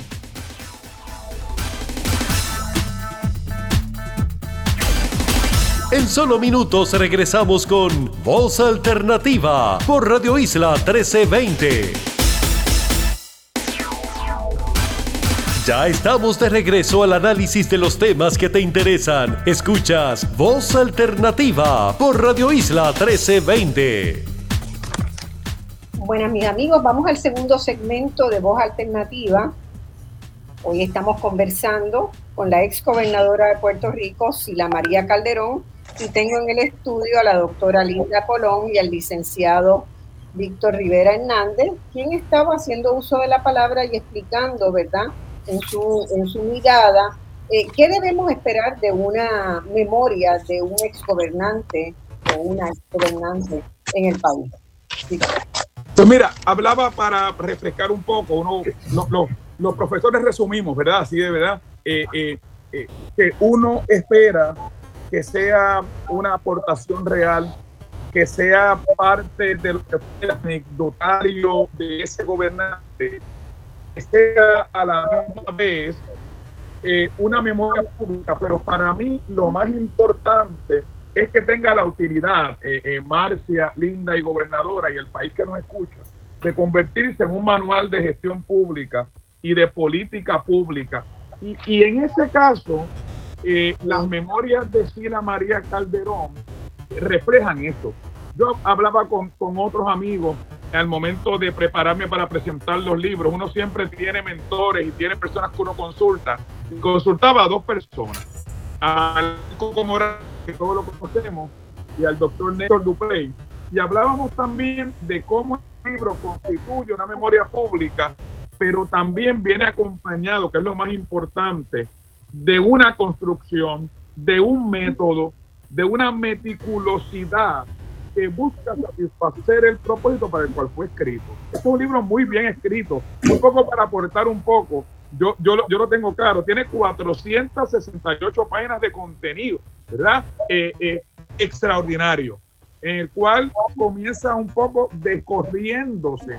En solo minutos regresamos con Voz Alternativa por Radio Isla 1320. Ya estamos de regreso al análisis de los temas que te interesan. Escuchas Voz Alternativa por Radio Isla 1320. Buenas, mis amigos, vamos al segundo segmento de Voz Alternativa. Hoy estamos conversando con la ex gobernadora de Puerto Rico, Sila María Calderón, y tengo en el estudio a la doctora Linda Colón y al licenciado Víctor Rivera Hernández, quien estaba haciendo uso de la palabra y explicando, ¿verdad?, en su, en su mirada, eh, ¿qué debemos esperar de una memoria de un exgobernante o una exgobernante en el país? Pues mira, hablaba para refrescar un poco, uno, los profesores resumimos, ¿verdad? Así de verdad, eh, eh, que uno espera que sea una aportación real, que sea parte del anecdotario de ese gobernante, sea a la vez eh, una memoria pública, pero para mí lo más importante es que tenga la utilidad, eh, eh, Marcia, Linda y gobernadora y el país que nos escucha, de convertirse en un manual de gestión pública y de política pública. Y, y en ese caso, eh, las memorias de Sila María Calderón reflejan esto. Yo hablaba con, con otros amigos al momento de prepararme para presentar los libros. Uno siempre tiene mentores y tiene personas que uno consulta. Consultaba a dos personas. Al Coco Morales, que todos lo conocemos, y al doctor Néstor Duprey. Y hablábamos también de cómo el libro constituye una memoria pública, pero también viene acompañado, que es lo más importante, de una construcción, de un método, de una meticulosidad que busca satisfacer el propósito para el cual fue escrito. es un libro muy bien escrito, un poco para aportar un poco. Yo, yo, yo lo tengo claro, tiene 468 páginas de contenido, ¿verdad? Eh, eh, extraordinario, en el cual comienza un poco descorriéndose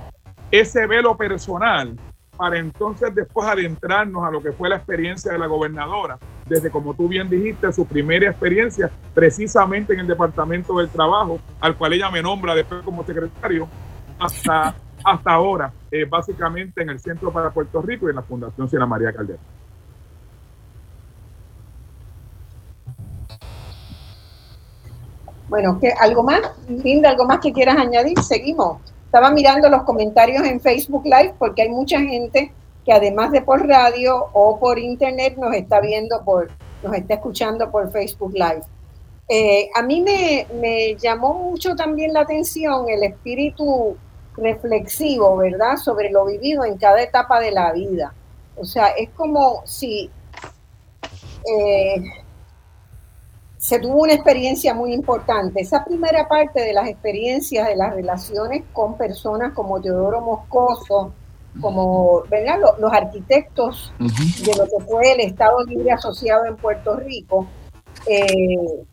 ese velo personal para entonces después adentrarnos a lo que fue la experiencia de la gobernadora, desde como tú bien dijiste, su primera experiencia precisamente en el Departamento del Trabajo, al cual ella me nombra después como secretario, hasta, (laughs) hasta ahora, eh, básicamente en el Centro para Puerto Rico y en la Fundación Sierra María Caldera. Bueno, ¿qué, ¿algo más? Linda, ¿algo más que quieras añadir? Seguimos. Estaba mirando los comentarios en Facebook Live porque hay mucha gente que además de por radio o por internet nos está viendo por, nos está escuchando por Facebook Live. Eh, a mí me, llamó mucho también la atención el espíritu reflexivo, ¿verdad?, sobre lo vivido en cada etapa de la vida. O sea, es como si eh, se tuvo una experiencia muy importante. Esa primera parte de las experiencias de las relaciones con personas como Teodoro Moscoso, como ¿verdad? Los, arquitectos de lo que fue el Estado Libre Asociado en Puerto Rico. Eh,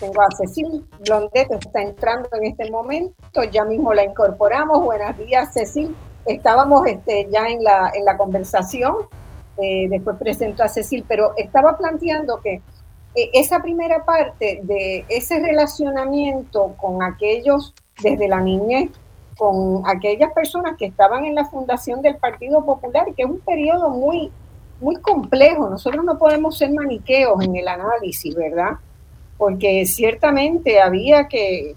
tengo a Cecil Blondet, está entrando en este momento, ya mismo la incorporamos. Buenos días, Cecil. Estábamos este, ya en la, en la conversación eh, después presento a Cecil, pero estaba planteando que eh, esa primera parte de ese relacionamiento con aquellos desde la niñez, con aquellas personas que estaban en la fundación del Partido Popular, que es un periodo muy, muy complejo. Nosotros no podemos ser maniqueos en el análisis, ¿verdad? Porque ciertamente había que,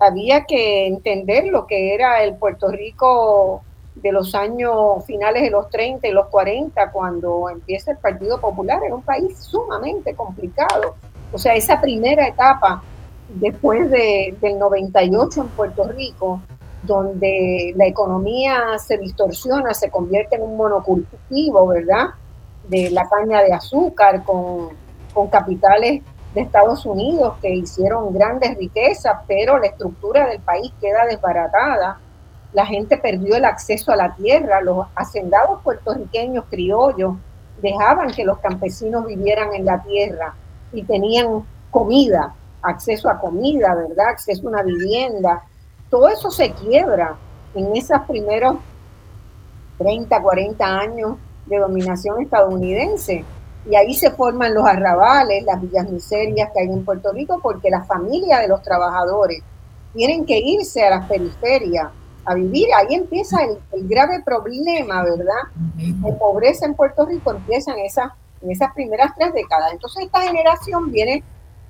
había que entender lo que era el Puerto Rico de los años finales de los 30 y los 40, cuando empieza el Partido Popular, era un país sumamente complicado. O sea, esa primera etapa después de, del 98 en Puerto Rico, donde la economía se distorsiona, se convierte en un monocultivo, ¿verdad? De la caña de azúcar con, con capitales de Estados Unidos que hicieron grandes riquezas, pero la estructura del país queda desbaratada la gente perdió el acceso a la tierra, los hacendados puertorriqueños criollos dejaban que los campesinos vivieran en la tierra y tenían comida, acceso a comida, ¿verdad? Acceso a una vivienda. Todo eso se quiebra en esos primeros 30, 40 años de dominación estadounidense. Y ahí se forman los arrabales, las villas miserias que hay en Puerto Rico, porque la familia de los trabajadores tienen que irse a las periferias a vivir. Ahí empieza el, grave problema, ¿verdad? De pobreza en Puerto Rico empieza en, en esas primeras tres décadas. Entonces esta generación viene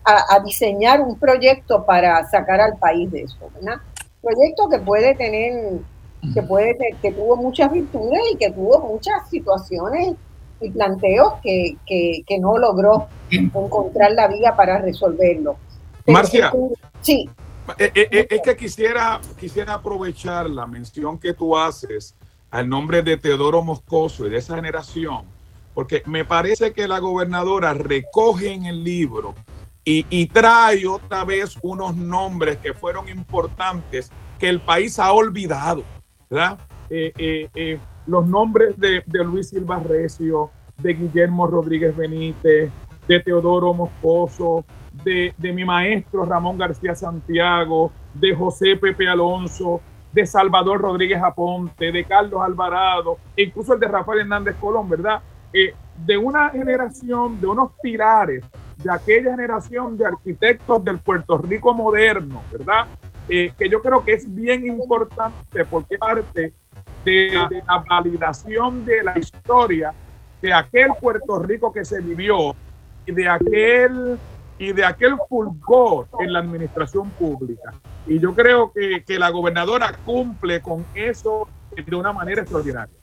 a, diseñar un proyecto para sacar al país de eso, ¿verdad? Proyecto que puede tener, que puede que tuvo muchas virtudes y que tuvo muchas situaciones y planteos que, que, no logró encontrar la vía para resolverlo. Marcia. Sí. Eh, eh, eh, es que quisiera, quisiera aprovechar la mención que tú haces al nombre de Teodoro Moscoso y de esa generación, porque me parece que la gobernadora recoge en el libro y, trae otra vez unos nombres que fueron importantes que el país ha olvidado, ¿verdad? los nombres de, de Luis Silva Recio, de Guillermo Rodríguez Benítez, de Teodoro Moscoso, de, mi maestro Ramón García Santiago, de José Pepe Alonso, de Salvador Rodríguez Aponte, de Carlos Alvarado, e incluso el de Rafael Hernández Colón, ¿verdad? Eh, de una generación, de unos pilares, de aquella generación de arquitectos del Puerto Rico moderno, ¿verdad? Eh, que yo creo que es bien importante porque parte de la validación de la historia de aquel Puerto Rico que se vivió y de aquel y de aquel fulgor en la administración pública. Y yo creo que, que la gobernadora cumple con eso de una manera extraordinaria.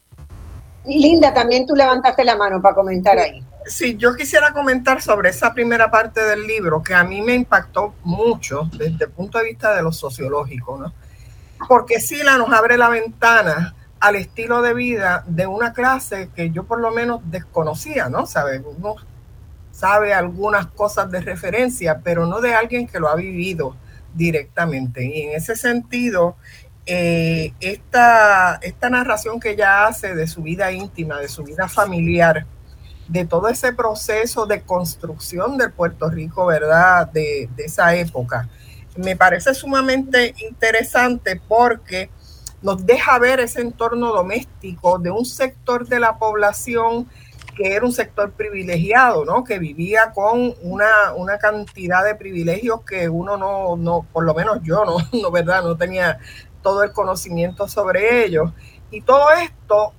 Linda, también tú levantaste la mano para comentar ahí. Sí, yo quisiera comentar sobre esa primera parte del libro que a mí me impactó mucho desde el punto de vista de lo sociológico, ¿no? Porque Sila nos abre la ventana al estilo de vida de una clase que yo por lo menos desconocía, ¿no? ¿Sabes? Sabe algunas cosas de referencia, pero no de alguien que lo ha vivido directamente. Y en ese sentido, eh, esta, esta narración que ella hace de su vida íntima, de su vida familiar, de todo ese proceso de construcción del Puerto Rico, ¿verdad? De, de esa época. Me parece sumamente interesante porque nos deja ver ese entorno doméstico de un sector de la población que era un sector privilegiado, ¿no? Que vivía con una, una cantidad de privilegios que uno no, no, por lo menos yo no, (laughs) no, ¿verdad? No tenía todo el conocimiento sobre ellos. Y todo esto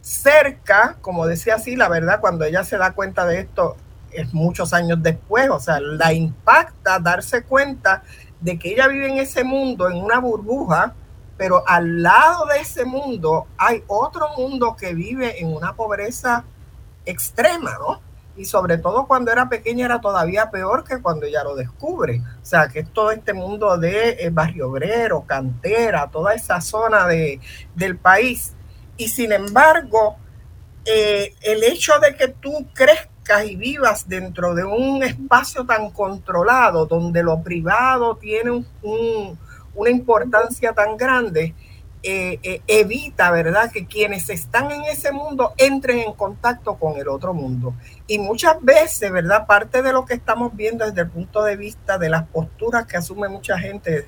cerca, como decía así, la verdad, cuando ella se da cuenta de esto, es muchos años después, o sea, la impacta darse cuenta de que ella vive en ese mundo, en una burbuja, pero al lado de ese mundo hay otro mundo que vive en una pobreza extrema, ¿no? Y sobre todo cuando era pequeña era todavía peor que cuando ella lo descubre. O sea, que es todo este mundo de eh, barrio obrero, cantera, toda esa zona de, del país. Y sin embargo, eh, el hecho de que tú crezcas y vivas dentro de un espacio tan controlado, donde lo privado tiene un, una importancia tan grande, eh, eh, evita, ¿verdad?, que quienes están en ese mundo entren en contacto con el otro mundo. Y muchas veces, ¿verdad?, parte de lo que estamos viendo desde el punto de vista de las posturas que asume mucha gente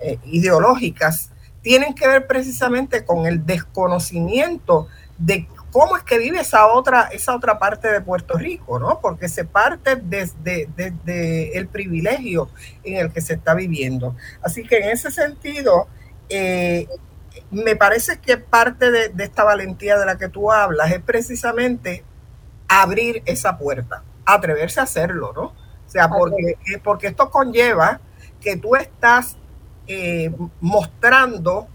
eh, ideológicas, tienen que ver precisamente con el desconocimiento de cómo es que vive esa otra, esa otra parte de Puerto Rico, ¿no? Porque se parte desde, desde el privilegio en el que se está viviendo. Así que en ese sentido, eh, me parece que parte de, esta valentía de la que tú hablas es precisamente abrir esa puerta, atreverse a hacerlo, ¿no? O sea, porque, eh, porque esto conlleva que tú estás eh, mostrando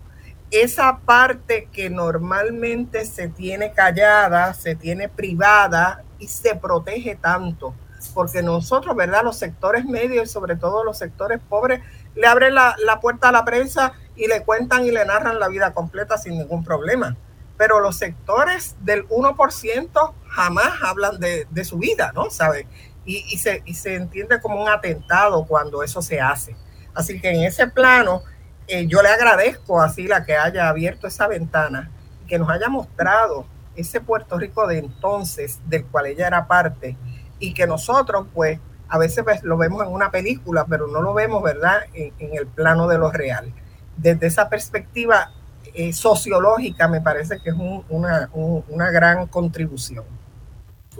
esa parte que normalmente se tiene callada, se tiene privada y se protege tanto. Porque nosotros, ¿verdad? Los sectores medios y sobre todo los sectores pobres le abren la, puerta a la prensa y le cuentan y le narran la vida completa sin ningún problema. Pero los sectores del 1% jamás hablan de, su vida, ¿no? ¿Sabe? Y, y, se, y se entiende como un atentado cuando eso se hace. Así que en ese plano, eh, yo le agradezco a Sila que haya abierto esa ventana, que nos haya mostrado ese Puerto Rico de entonces, del cual ella era parte, y que nosotros, pues, a veces lo vemos en una película, pero no lo vemos, ¿verdad?, en, el plano de lo real. Desde esa perspectiva eh, sociológica, me parece que es una, una gran contribución.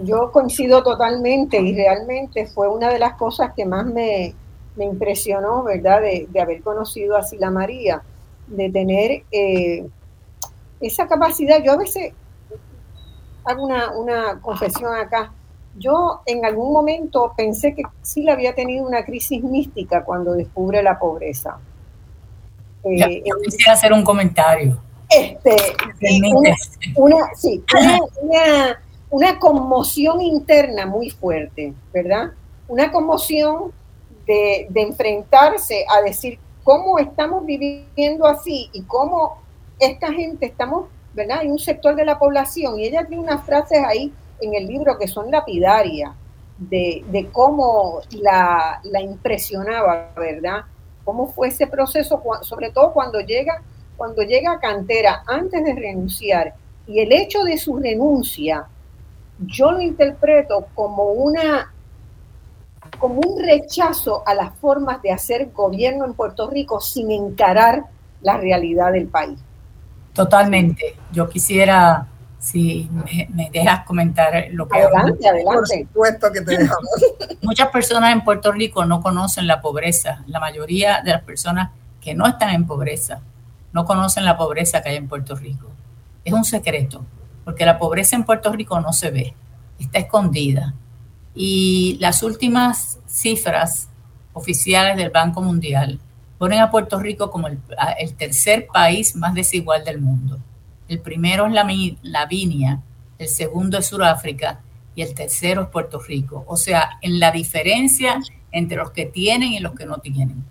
Yo coincido totalmente y realmente fue una de las cosas que más me, me impresionó, ¿verdad?, de, haber conocido a Sila María, de tener eh, esa capacidad. Yo a veces hago una, confesión acá. Yo en algún momento pensé que Sila había tenido una crisis mística cuando descubre la pobreza. Eh, yo, quisiera hacer un comentario. Este, una, sí, una, una conmoción interna muy fuerte, ¿verdad? Una conmoción de, enfrentarse a decir cómo estamos viviendo así y cómo esta gente estamos, ¿verdad? Hay un sector de la población y ella tiene unas frases ahí en el libro que son lapidarias de, de cómo la, la, impresionaba, ¿verdad? Cómo fue ese proceso, sobre todo cuando llega, cuando llega a Cantera antes de renunciar y el hecho de su renuncia, yo lo interpreto como una como un rechazo a las formas de hacer gobierno en Puerto Rico sin encarar la realidad del país. Totalmente. Yo quisiera, si me, dejas comentar lo que... Adelante, adelante. Por supuesto que te dejamos. (laughs) Muchas personas en Puerto Rico no conocen la pobreza. La mayoría de las personas que no están en pobreza no conocen la pobreza que hay en Puerto Rico. Es un secreto, porque la pobreza en Puerto Rico no se ve, está escondida y las últimas cifras oficiales del Banco Mundial ponen a Puerto Rico como el, tercer país más desigual del mundo. El primero es la, la Vinia, el segundo es Sudáfrica y el tercero es Puerto Rico. O sea, en la diferencia entre los que tienen y los que no tienen.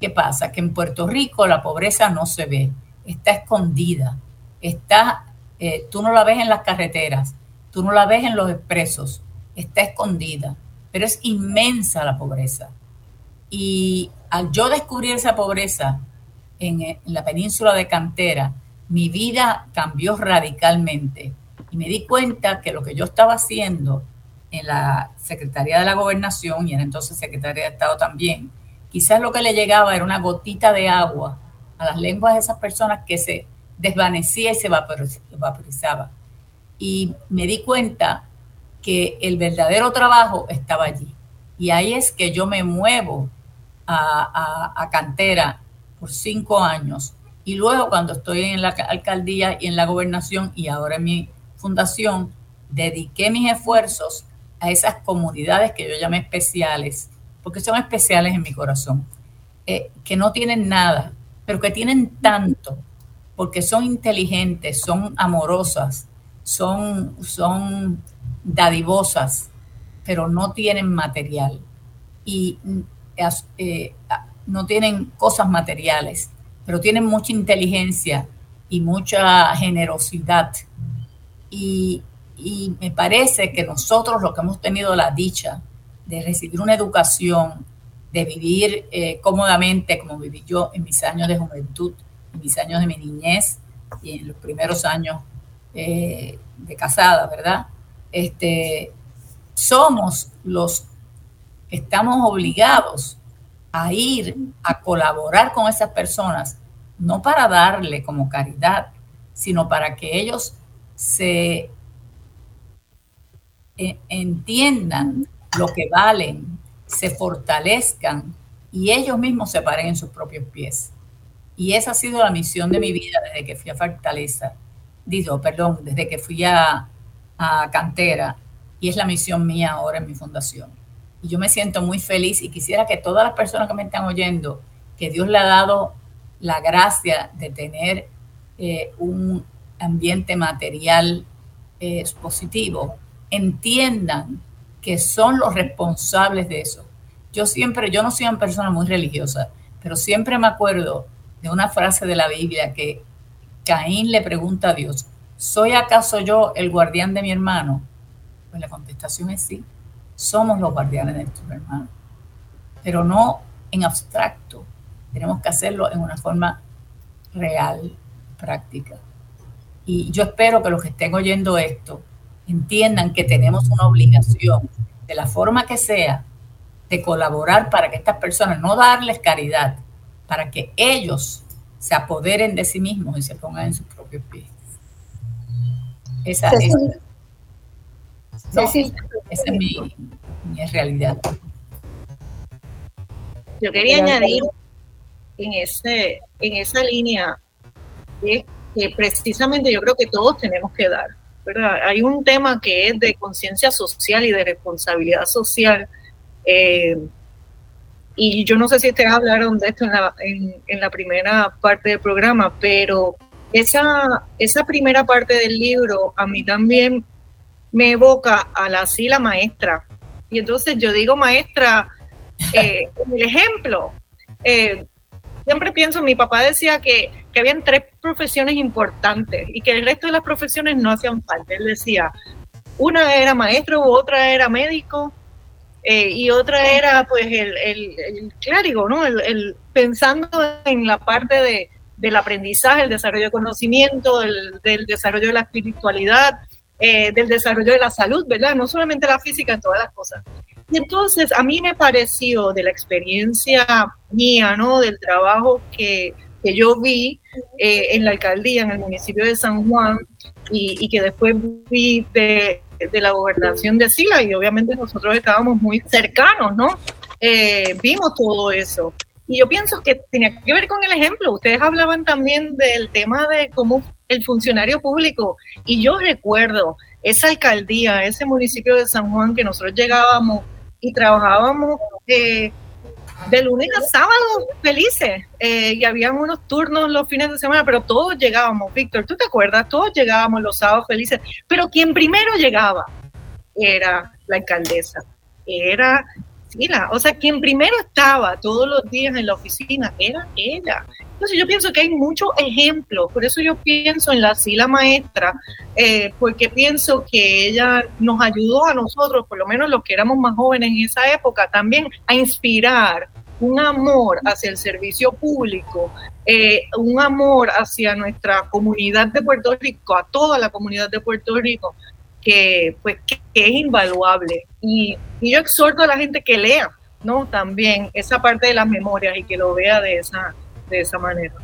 ¿Qué pasa? Que en Puerto Rico la pobreza no se ve, está escondida, está, eh, tú no la ves en las carreteras, tú no la ves en los expresos, está escondida, pero es inmensa la pobreza. Y al yo descubrir esa pobreza en, la península de Cantera, mi vida cambió radicalmente y me di cuenta que lo que yo estaba haciendo en la Secretaría de la Gobernación y era entonces Secretaría de Estado también, quizás lo que le llegaba era una gotita de agua a las lenguas de esas personas que se desvanecía y se vaporizaba. Y me di cuenta que el verdadero trabajo estaba allí. Y ahí es que yo me muevo a, a, cantera por cinco años. Y luego cuando estoy en la alcaldía y en la gobernación y ahora en mi fundación, dediqué mis esfuerzos a esas comunidades que yo llamé especiales, porque son especiales en mi corazón, eh, que no tienen nada, pero que tienen tanto, porque son inteligentes, son amorosas, son, son dadivosas, pero no tienen material. Y eh, no tienen cosas materiales, pero tienen mucha inteligencia y mucha generosidad. Y, me parece que nosotros, los que hemos tenido la dicha de recibir una educación, de vivir eh, cómodamente como viví yo en mis años de juventud, en mis años de mi niñez y en los primeros años eh, de casada, ¿verdad? Este, somos los que estamos obligados a ir a colaborar con esas personas, no para darle como caridad, sino para que ellos se eh, entiendan lo que valen, se fortalezcan y ellos mismos se paren en sus propios pies. Y esa ha sido la misión de mi vida desde que fui a Fortaleza, digo, perdón, desde que fui a, a Cantera, y es la misión mía ahora en mi fundación. Y yo me siento muy feliz y quisiera que todas las personas que me están oyendo, que Dios le ha dado la gracia de tener eh, un ambiente material eh, positivo, entiendan que son los responsables de eso. Yo siempre, yo no soy una persona muy religiosa, pero siempre me acuerdo de una frase de la Biblia que Caín le pregunta a Dios, ¿soy acaso yo el guardián de mi hermano? Pues la contestación es sí, somos los guardianes de nuestro hermano, pero no en abstracto, tenemos que hacerlo en una forma real, práctica. Y yo espero que los que estén oyendo esto entiendan que tenemos una obligación, de la forma que sea, de colaborar para que estas personas, no darles caridad, para que ellos se apoderen de sí mismos y se pongan en sus propios pies. Esa, es, mi, realidad. Yo quería añadir en, ese, en esa línea que precisamente yo creo que todos tenemos que dar hay un tema que es de conciencia social y de responsabilidad social. Eh, y yo no sé si ustedes hablaron de esto en la, en, la primera parte del programa, pero esa, esa primera parte del libro a mí también me evoca a la sila maestra. Y entonces yo digo maestra, eh, el ejemplo. Eh, siempre pienso, mi papá decía que, que habían tres profesiones importantes y que el resto de las profesiones no hacían falta. Él decía, una era maestro, otra era médico eh, y otra era pues el, el, clérigo, ¿no? El, pensando en la parte de, del aprendizaje, el desarrollo de conocimiento, del desarrollo de la espiritualidad, eh, del desarrollo de la salud, ¿verdad? No solamente la física, en todas las cosas. Entonces a mí me pareció de la experiencia mía, ¿no? Del trabajo que, que yo vi eh, en la alcaldía, en el municipio de San Juan, y, que después vi de, de, la gobernación de Sila, y obviamente nosotros estábamos muy cercanos, ¿no? Eh, vimos todo eso. Y yo pienso que tenía que ver con el ejemplo. Ustedes hablaban también del tema de cómo el funcionario público, y yo recuerdo esa alcaldía, ese municipio de San Juan que nosotros llegábamos y trabajábamos eh, de lunes a sábado felices eh, y habían unos turnos los fines de semana, pero todos llegábamos, Víctor, ¿tú te acuerdas? Todos llegábamos los sábados felices, pero quien primero llegaba era la alcaldesa, era Sila, o sea, quien primero estaba todos los días en la oficina era ella. Entonces yo pienso que hay muchos ejemplos, por eso yo pienso en la Sila maestra, eh, porque pienso que ella nos ayudó a nosotros, por lo menos los que éramos más jóvenes en esa época, también a inspirar un amor hacia el servicio público, eh, un amor hacia nuestra comunidad de Puerto Rico, a toda la comunidad de Puerto Rico, que, pues, que, es invaluable. Y, y, yo exhorto a la gente que lea, ¿no? También esa parte de las memorias y que lo vea de esa, de esa manera.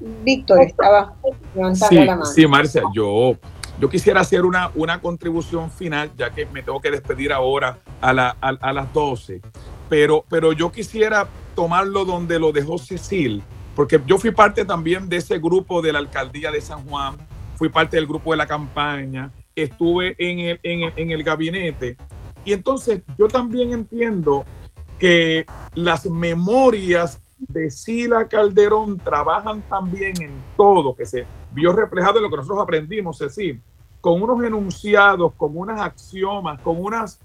Víctor estaba levantando la mano. Sí, Marcia, yo, yo quisiera hacer una, una contribución final, ya que me tengo que despedir ahora a, la, a, las 12, pero, pero yo quisiera tomarlo donde lo dejó Cecil, porque yo fui parte también de ese grupo de la alcaldía de San Juan, fui parte del grupo de la campaña, estuve en el, en el, en el gabinete, y entonces yo también entiendo que las memorias de Sila Calderón trabajan también en todo, que se vio reflejado en lo que nosotros aprendimos, es decir, con unos enunciados, con unas axiomas, con unas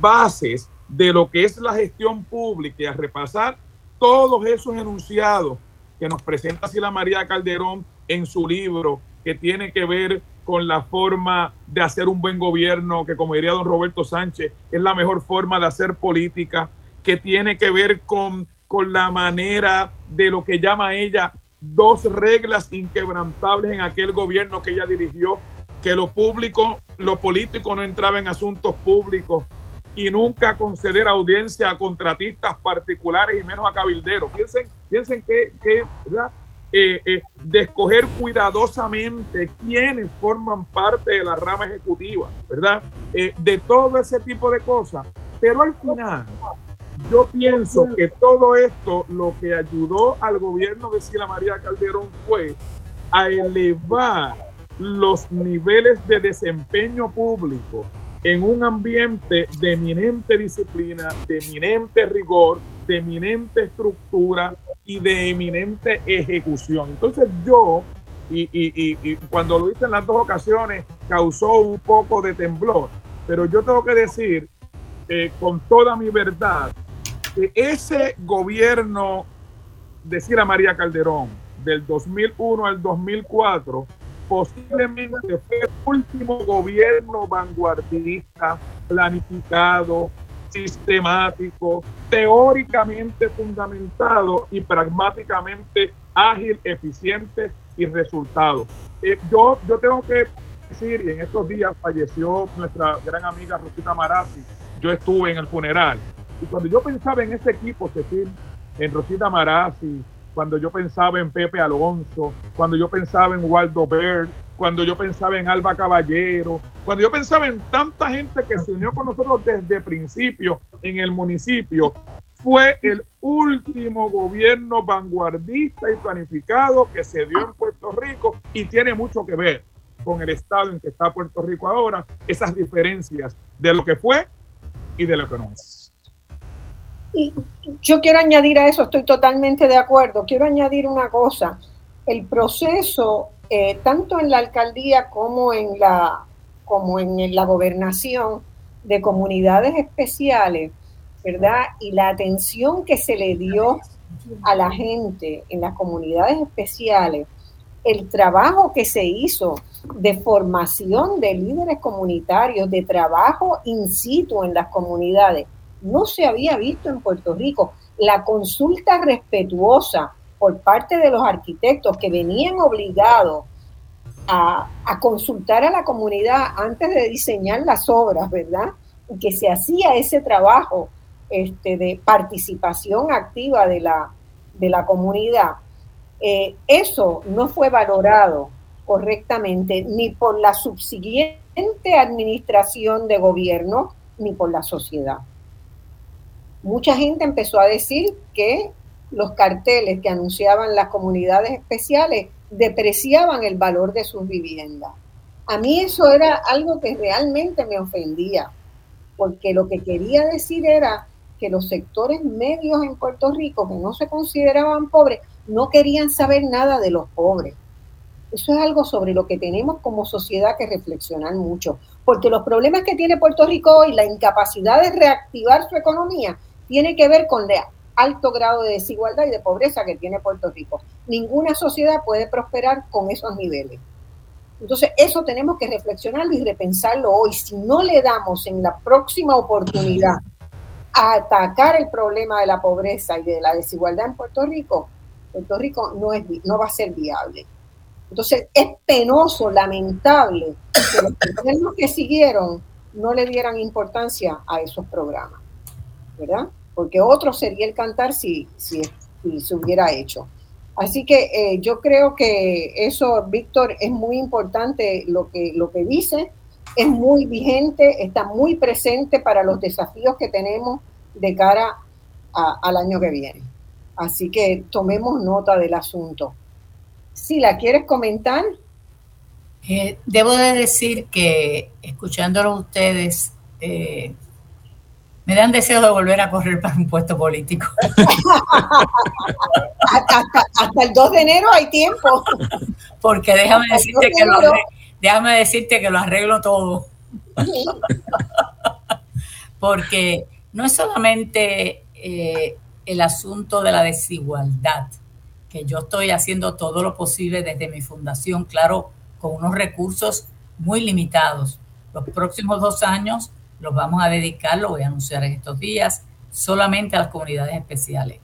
bases de lo que es la gestión pública y a repasar todos esos enunciados que nos presenta Sila María Calderón en su libro, que tiene que ver con la forma de hacer un buen gobierno, que como diría don Roberto Sánchez, es la mejor forma de hacer política, que tiene que ver con con la manera de lo que llama ella dos reglas inquebrantables en aquel gobierno que ella dirigió, que lo público, lo político no entraba en asuntos públicos y nunca conceder audiencia a contratistas particulares y menos a cabilderos. Piensen, piensen que, que eh, eh, de escoger cuidadosamente quiénes forman parte de la rama ejecutiva, ¿verdad? Eh, de todo ese tipo de cosas. Pero al final, yo pienso que todo esto lo que ayudó al gobierno de Sila María Calderón fue a elevar los niveles de desempeño público en un ambiente de eminente disciplina, de eminente rigor, de eminente estructura y de eminente ejecución. Entonces yo, y, y, y, cuando lo hice en las dos ocasiones, causó un poco de temblor, pero yo tengo que decir eh, con toda mi verdad que ese gobierno de Sira María Calderón del 2001 al 2004 posiblemente fue el último gobierno vanguardista, planificado, sistemático, teóricamente fundamentado y pragmáticamente ágil, eficiente y resultado. Eh, yo, yo tengo que decir, y en estos días falleció nuestra gran amiga Rosita Marazzi, yo estuve en el funeral, y cuando yo pensaba en ese equipo, en Rosita Marazzi, cuando yo pensaba en Pepe Alonso, cuando yo pensaba en Waldo Bird, cuando yo pensaba en Alba Caballero, cuando yo pensaba en tanta gente que se unió con nosotros desde principio en el municipio, fue el último gobierno vanguardista y planificado que se dio en Puerto Rico y tiene mucho que ver con el estado en que está Puerto Rico ahora, esas diferencias de lo que fue y de lo que no es. Y yo quiero añadir a eso, estoy totalmente de acuerdo, quiero añadir una cosa, el proceso, eh, tanto en la alcaldía como en la, como en la gobernación de comunidades especiales, ¿verdad? Y la atención que se le dio a la gente en las comunidades especiales, el trabajo que se hizo de formación de líderes comunitarios, de trabajo in situ en las comunidades, no se había visto en Puerto Rico. La consulta respetuosa por parte de los arquitectos que venían obligados a, consultar a la comunidad antes de diseñar las obras, ¿verdad? Y que se hacía ese trabajo este, de participación activa de la, de la comunidad. Eh, eso no fue valorado correctamente ni por la subsiguiente administración de gobierno ni por la sociedad mucha gente empezó a decir que los carteles que anunciaban las comunidades especiales depreciaban el valor de sus viviendas. A mí eso era algo que realmente me ofendía, porque lo que quería decir era que los sectores medios en Puerto Rico, que no se consideraban pobres, no querían saber nada de los pobres. Eso es algo sobre lo que tenemos como sociedad que reflexionar mucho, porque los problemas que tiene Puerto Rico hoy, la incapacidad de reactivar su economía, tiene que ver con el alto grado de desigualdad y de pobreza que tiene Puerto Rico. Ninguna sociedad puede prosperar con esos niveles. Entonces, eso tenemos que reflexionarlo y repensarlo hoy. Si no le damos en la próxima oportunidad a atacar el problema de la pobreza y de la desigualdad en Puerto Rico, Puerto Rico no, es, no va a ser viable. Entonces es penoso, lamentable que los gobiernos que siguieron no le dieran importancia a esos programas, ¿verdad? Porque otro sería el cantar si, si, se hubiera hecho. Así que eh, yo creo que eso, Víctor, es muy importante lo que, lo que dice, es muy vigente, está muy presente para los desafíos que tenemos de cara al año que viene. Así que tomemos nota del asunto. Si la quieres comentar. Eh, debo de decir que escuchándolo ustedes, eh, me dan deseo de volver a correr para un puesto político. (laughs) hasta, el 2 de enero hay tiempo. Porque déjame decirte, que lo arreglo, déjame decirte que lo arreglo todo. (laughs) Porque no es solamente eh, el asunto de la desigualdad, que yo estoy haciendo todo lo posible desde mi fundación, claro, con unos recursos muy limitados. Los próximos dos años los vamos a dedicar, lo voy a anunciar en estos días, solamente a las comunidades especiales.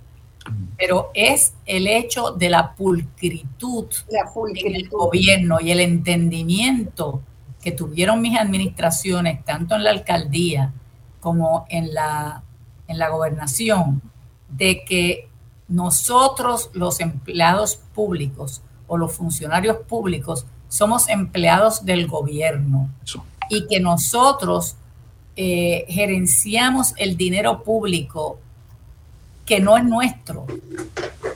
Pero es el hecho de la pulcritud, del gobierno y el entendimiento que tuvieron mis administraciones, tanto en la alcaldía como en la, en la gobernación, de que nosotros los empleados públicos o los funcionarios públicos somos empleados del gobierno y que nosotros eh, gerenciamos el dinero público que no es nuestro,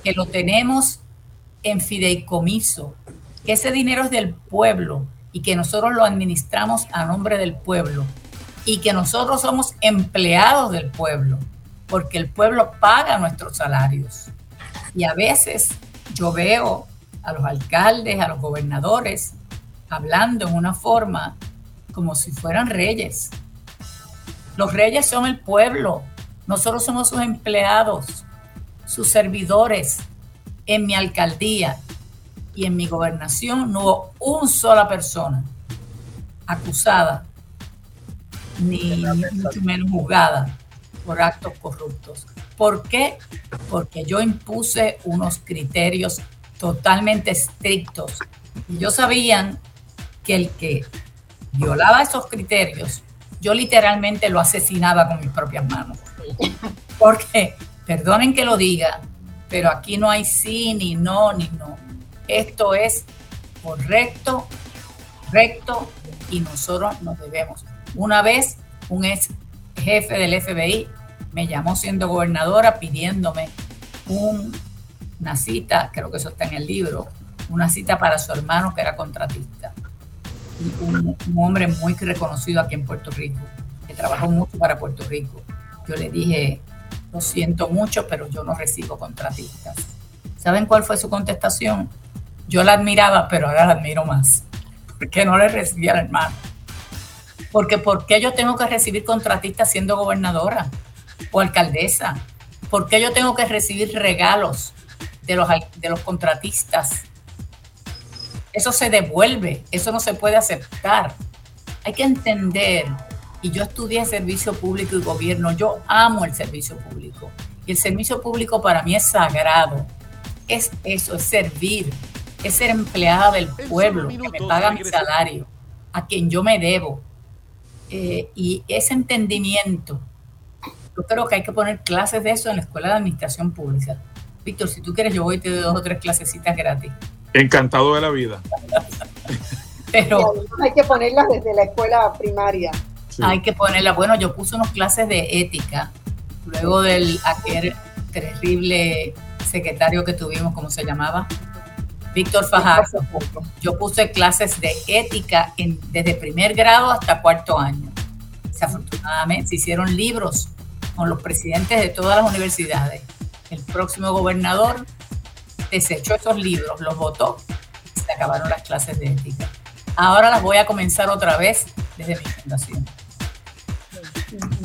que lo tenemos en fideicomiso, que ese dinero es del pueblo y que nosotros lo administramos a nombre del pueblo y que nosotros somos empleados del pueblo porque el pueblo paga nuestros salarios. Y a veces yo veo a los alcaldes, a los gobernadores, hablando en una forma como si fueran reyes. Los reyes son el pueblo, nosotros somos sus empleados, sus servidores. En mi alcaldía y en mi gobernación no hubo una sola persona acusada, ni mucho menos juzgada por actos corruptos. ¿Por qué? Porque yo impuse unos criterios totalmente estrictos. Y yo sabían que el que violaba esos criterios, yo literalmente lo asesinaba con mis propias manos. Porque, perdonen que lo diga, pero aquí no hay sí, ni no, ni no. Esto es correcto, recto, y nosotros nos debemos. Una vez un ex jefe del FBI me llamó siendo gobernadora pidiéndome una cita, creo que eso está en el libro, una cita para su hermano que era contratista. Un, hombre muy reconocido aquí en Puerto Rico, que trabajó mucho para Puerto Rico. Yo le dije, lo siento mucho, pero yo no recibo contratistas. ¿Saben cuál fue su contestación? Yo la admiraba, pero ahora la admiro más, porque no le recibía al hermano. Porque ¿por qué yo tengo que recibir contratistas siendo gobernadora o alcaldesa? ¿Por qué yo tengo que recibir regalos de los, de los contratistas? Eso se devuelve, eso no se puede aceptar. Hay que entender, y yo estudié servicio público y gobierno, yo amo el servicio público. Y el servicio público para mí es sagrado. Es eso, es servir, es ser empleada del pueblo, que me paga mi salario, a quien yo me debo eh, y ese entendimiento, yo creo que hay que poner clases de eso en la Escuela de Administración Pública. Víctor, si tú quieres, yo voy y te doy dos o tres clasecitas gratis. Encantado de la vida. Pero hay que ponerlas desde la escuela primaria. Hay que ponerlas. Bueno, yo puse unas clases de ética luego del aquel terrible secretario que tuvimos, ¿cómo se llamaba? Víctor Fajardo. Yo puse clases de ética en, desde primer grado hasta cuarto año. Desafortunadamente se hicieron libros con los presidentes de todas las universidades. El próximo gobernador desechó esos libros, los votó y se acabaron las clases de ética. Ahora las voy a comenzar otra vez desde mi fundación.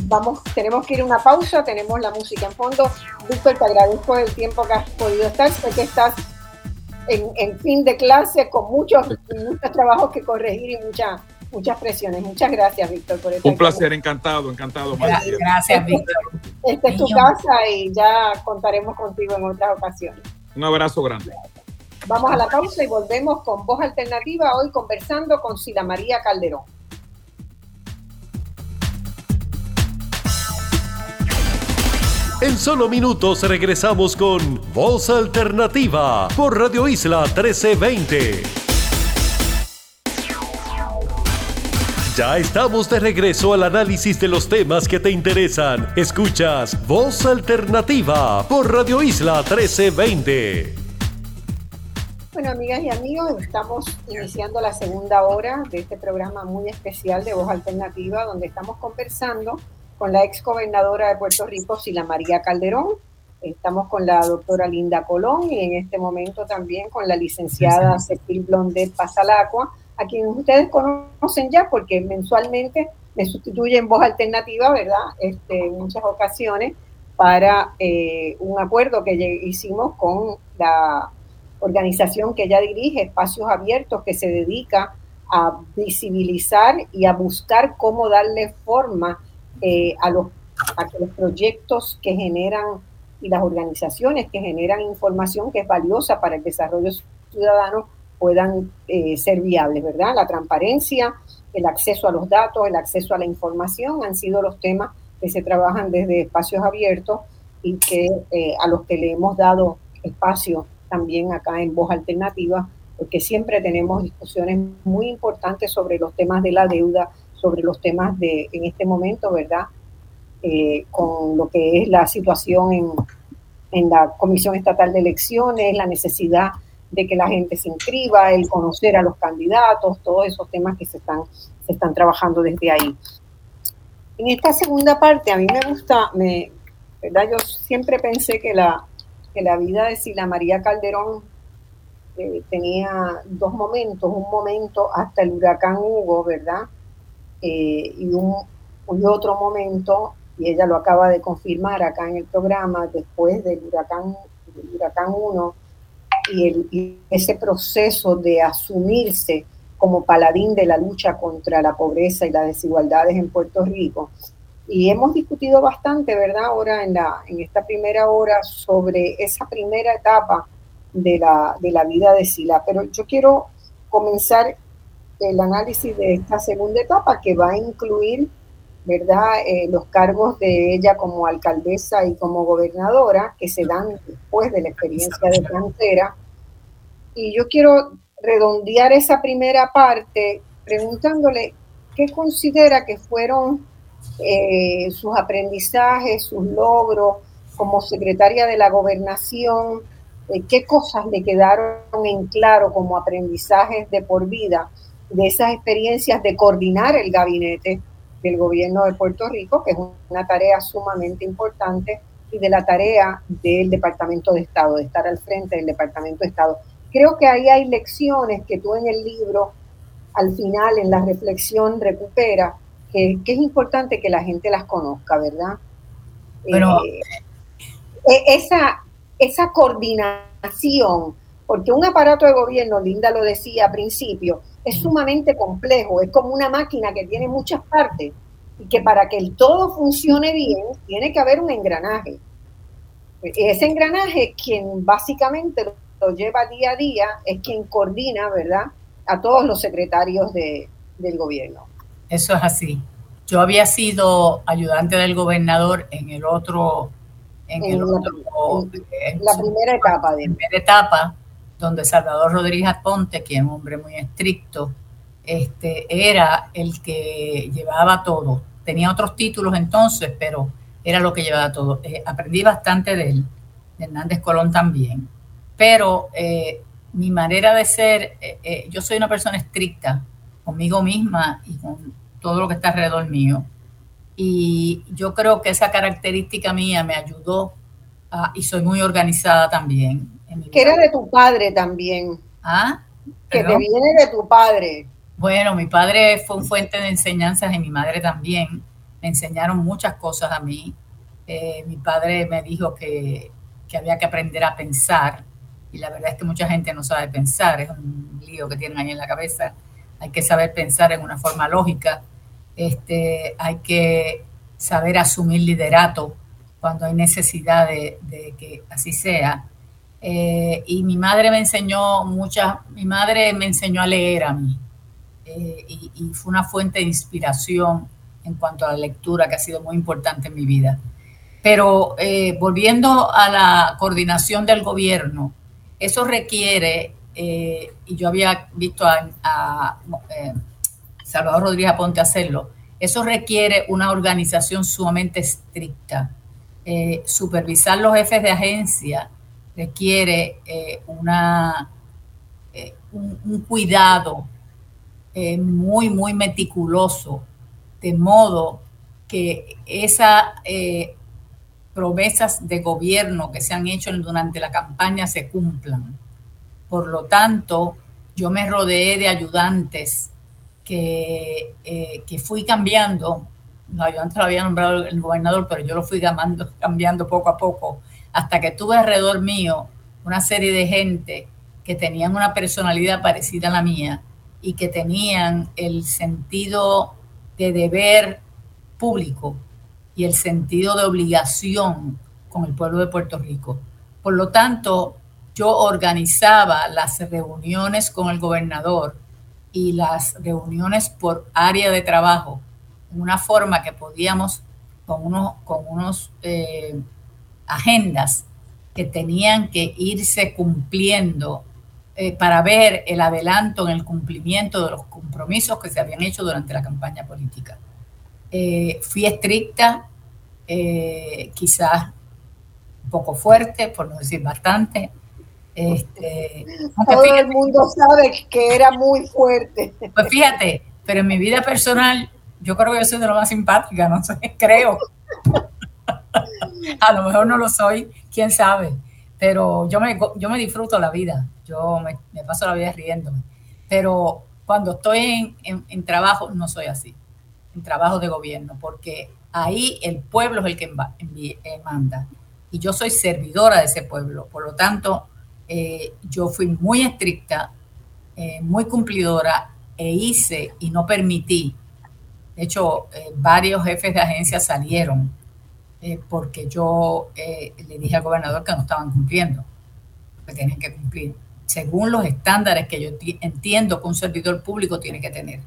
Vamos, tenemos que ir a una pausa, tenemos la música en fondo. Víctor, te agradezco el tiempo que has podido estar, sé que estás en, fin de clase con muchos, muchos trabajos que corregir y muchas muchas presiones. Muchas gracias, Víctor, por Un placer, encantado, encantado. Gracias, Víctor. Esta es tu casa y ya contaremos contigo en otras ocasiones. Un abrazo grande. Vamos a la pausa y volvemos con Voz Alternativa, hoy conversando con Sila María Calderón. En solo minutos regresamos con Voz Alternativa por Radio Isla 1320. Ya estamos de regreso al análisis de los temas que te interesan. Escuchas Voz Alternativa por Radio Isla 1320. Bueno, amigas y amigos, estamos iniciando la segunda hora de este programa muy especial de Voz Alternativa, donde estamos conversando con la ex gobernadora de Puerto Rico, Sila María Calderón. Estamos con la doctora Linda Colón y en este momento también con la licenciada Cecil Blondet Pasalacua, a quien ustedes conocen ya porque mensualmente me sustituye en voz alternativa, ¿verdad? Este, en muchas ocasiones para eh, un acuerdo que hicimos con la organización que ella dirige, Espacios Abiertos, que se dedica a visibilizar y a buscar cómo darle forma eh, a, los, a que los proyectos que generan y las organizaciones que generan información que es valiosa para el desarrollo ciudadano puedan eh, ser viables, ¿verdad? La transparencia, el acceso a los datos, el acceso a la información han sido los temas que se trabajan desde espacios abiertos y que eh, a los que le hemos dado espacio también acá en Voz Alternativa, porque siempre tenemos discusiones muy importantes sobre los temas de la deuda, sobre los temas de, en este momento, ¿verdad? Eh, con lo que es la situación en, en la Comisión Estatal de Elecciones, la necesidad de que la gente se inscriba, el conocer a los candidatos, todos esos temas que se están, se están trabajando desde ahí. En esta segunda parte, a mí me gusta, me, ¿verdad? Yo siempre pensé que la, que la vida de Sila María Calderón eh, tenía dos momentos, un momento hasta el huracán Hugo, ¿verdad? Eh, y, otro momento, y ella lo acaba de confirmar acá en el programa, después del huracán, del huracán 1 y, el, ese proceso de asumirse como paladín de la lucha contra la pobreza y las desigualdades en Puerto Rico. Y hemos discutido bastante, ¿verdad? Ahora en, la, en esta primera hora sobre esa primera etapa de la, de la vida de Sila. Pero yo quiero comenzar el análisis de esta segunda etapa que va a incluir, ¿verdad?, eh, los cargos de ella como alcaldesa y como gobernadora que se dan después de la experiencia de frontera. Y yo quiero redondear esa primera parte preguntándole qué considera que fueron eh, sus aprendizajes, sus logros como secretaria de la gobernación, eh, qué cosas le quedaron en claro como aprendizajes de por vida de esas experiencias de coordinar el gabinete del gobierno de Puerto Rico, que es una tarea sumamente importante, y de la tarea del Departamento de Estado, de estar al frente del Departamento de Estado. Creo que ahí hay lecciones que tú en el libro, al final, en la reflexión, recupera, que, es importante que la gente las conozca, ¿verdad? Pero, eh, e, esa, esa coordinación, porque un aparato de gobierno, Linda lo decía al principio, es sumamente complejo, es como una máquina que tiene muchas partes y que para que el todo funcione bien tiene que haber un engranaje. Ese engranaje, quien básicamente lo lleva día a día, es quien coordina, ¿verdad?, a todos los secretarios de, del gobierno. Eso es así. Yo había sido ayudante del gobernador en el otro, en, el la, otro, la primera etapa de primera etapa donde Salvador Rodríguez Ponte, que es un hombre muy estricto, este, era el que llevaba todo. Tenía otros títulos entonces, pero era lo que llevaba todo. Eh, aprendí bastante de él, de Hernández Colón también. Pero eh, mi manera de ser, eh, yo soy una persona estricta conmigo misma y con todo lo que está alrededor mío. Y yo creo que esa característica mía me ayudó y soy muy organizada también que era de tu padre también. Ah, que te viene de tu padre. Bueno, mi padre fue un fuente de enseñanzas y mi madre también. Me enseñaron muchas cosas a mí. Eh, mi padre me dijo que, que, había que aprender a pensar y la verdad es que mucha gente no sabe pensar, es un lío que tienen ahí en la cabeza. Hay que saber pensar en una forma lógica, este, hay que saber asumir liderato cuando hay necesidad de, de que así sea Eh, y mi madre me enseñó muchas, mi madre me enseñó a leer a mí. Eh, y, fue una fuente de inspiración en cuanto a la lectura que ha sido muy importante en mi vida. Pero eh, volviendo a la coordinación del gobierno, eso requiere, y yo había visto a, a Salvador Rodríguez Aponte hacerlo, eso requiere una organización sumamente estricta. supervisar los jefes de agencia requiere eh, una, eh, un, cuidado eh, muy, muy meticuloso, de modo que esas promesas de gobierno que se han hecho durante la campaña se cumplan. Por lo tanto, yo me rodeé de ayudantes que, que fui cambiando. Los ayudantes lo había nombrado el gobernador, pero yo lo fui cambiando poco a poco hasta que tuve alrededor mío una serie de gente que tenían una personalidad parecida a la mía y que tenían el sentido de deber público y el sentido de obligación con el pueblo de Puerto Rico. Por lo tanto, yo organizaba las reuniones con el gobernador y las reuniones por área de trabajo en una forma que podíamos con unos, con unos eh, agendas que tenían que irse cumpliendo eh, para ver el adelanto en el cumplimiento de los compromisos que se habían hecho durante la campaña política. Eh, fui estricta, eh, quizás un poco fuerte, por no decir bastante. Este, Todo el mundo sabe que era muy fuerte. Pues fíjate, pero en mi vida personal, yo creo que yo soy de lo más simpática, no sé, (laughs) creo. (laughs) a lo mejor no lo soy, quién sabe, pero yo me, yo me disfruto la vida, yo me, paso la vida riéndome, pero cuando estoy en, trabajo no soy así, en trabajo de gobierno, porque ahí el pueblo es el que eh, manda. Y yo soy servidora de ese pueblo, por lo tanto, eh, yo fui muy estricta, eh, muy cumplidora e hice y no permití. De hecho, varios jefes de agencia salieron eh, porque yo eh, le dije al gobernador que no estaban cumpliendo, que tenían que cumplir, según los estándares que yo entiendo que un servidor público tiene que tener.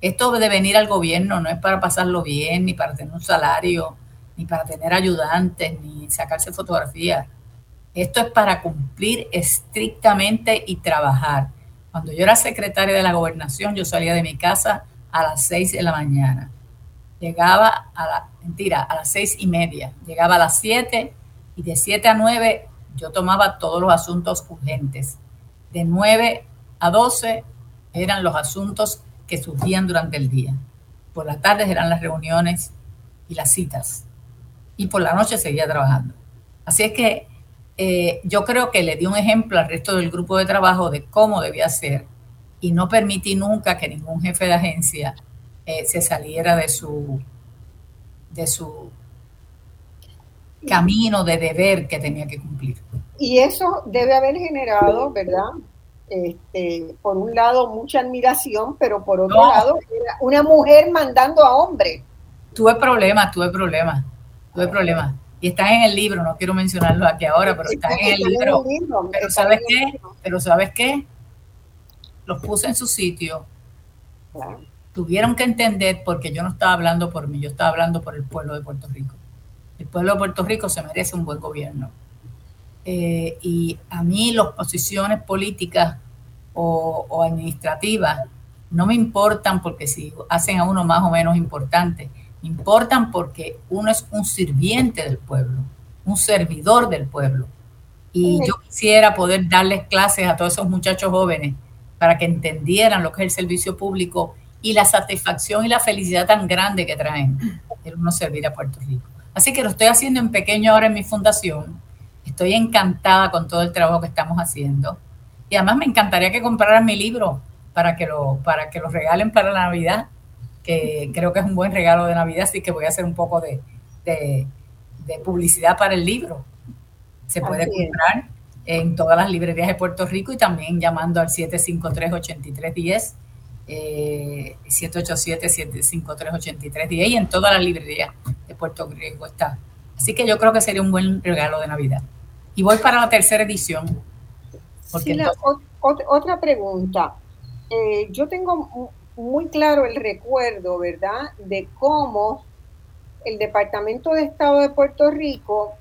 Esto de venir al gobierno no es para pasarlo bien, ni para tener un salario, ni para tener ayudantes, ni sacarse fotografías. Esto es para cumplir estrictamente y trabajar. Cuando yo era secretaria de la gobernación, yo salía de mi casa a las seis de la mañana llegaba a la, mentira, a las seis y media, llegaba a las siete y de siete a nueve yo tomaba todos los asuntos urgentes. De nueve a doce eran los asuntos que surgían durante el día. Por las tardes eran las reuniones y las citas. Y por la noche seguía trabajando. Así es que eh, yo creo que le di un ejemplo al resto del grupo de trabajo de cómo debía ser y no permití nunca que ningún jefe de agencia eh, se saliera de su, de su camino de deber que tenía que cumplir. Y eso debe haber generado, ¿verdad? Este, por un lado, mucha admiración, pero por otro lado, una mujer mandando a hombre. Tuve problemas, tuve problemas, tuve problemas. Y están en el libro, no quiero mencionarlo aquí ahora, pero están en el libro. Pero ¿sabes qué? Pero ¿sabes qué? Los puse en su sitio tuvieron que entender porque yo no estaba hablando por mí, yo estaba hablando por el pueblo de Puerto Rico. El pueblo de Puerto Rico se merece un buen gobierno. Eh, y a mí las posiciones políticas o, administrativas no me importan porque si hacen a uno más o menos importante, me importan porque uno es un sirviente del pueblo, un servidor del pueblo. Y yo quisiera poder darles clases a todos esos muchachos jóvenes para que entendieran lo que es el servicio público y la satisfacción y la felicidad tan grande que traen el uno servir a Puerto Rico. Así que lo estoy haciendo en pequeño ahora en mi fundación. Estoy encantada con todo el trabajo que estamos haciendo. Y además me encantaría que compraran mi libro para que lo, para que lo regalen para la Navidad, que creo que es un buen regalo de Navidad, así que voy a hacer un poco de, de, publicidad para el libro. Se puede comprar en todas las librerías de Puerto Rico y también llamando al 753-8310 eh, 787-753-8310 y en todas las librerías de Puerto Rico está. Así que yo creo que sería un buen regalo de Navidad. Y voy para la tercera edición. otra pregunta. Eh, yo tengo muy claro el recuerdo, ¿verdad?, de cómo el Departamento de Estado de Puerto Rico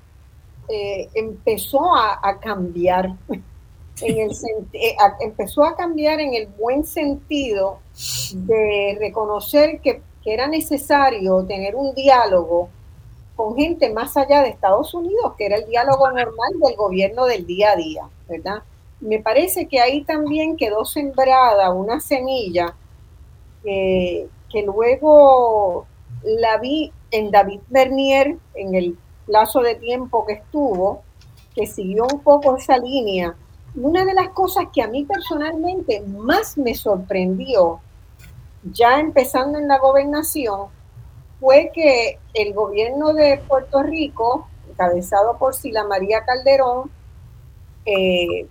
eh, empezó a, cambiar. En el, eh, empezó a cambiar en el buen sentido de reconocer que, que era necesario tener un diálogo con gente más allá de Estados Unidos, que era el diálogo normal del gobierno del día a día, ¿verdad? Me parece que ahí también quedó sembrada una semilla que luego la vi en David Bernier, en el plazo de tiempo que estuvo, que siguió un poco esa línea. Una de las cosas que a mí personalmente más me sorprendió, ya empezando en la gobernación, fue que el gobierno de Puerto Rico, encabezado por Sila María Calderón, eh,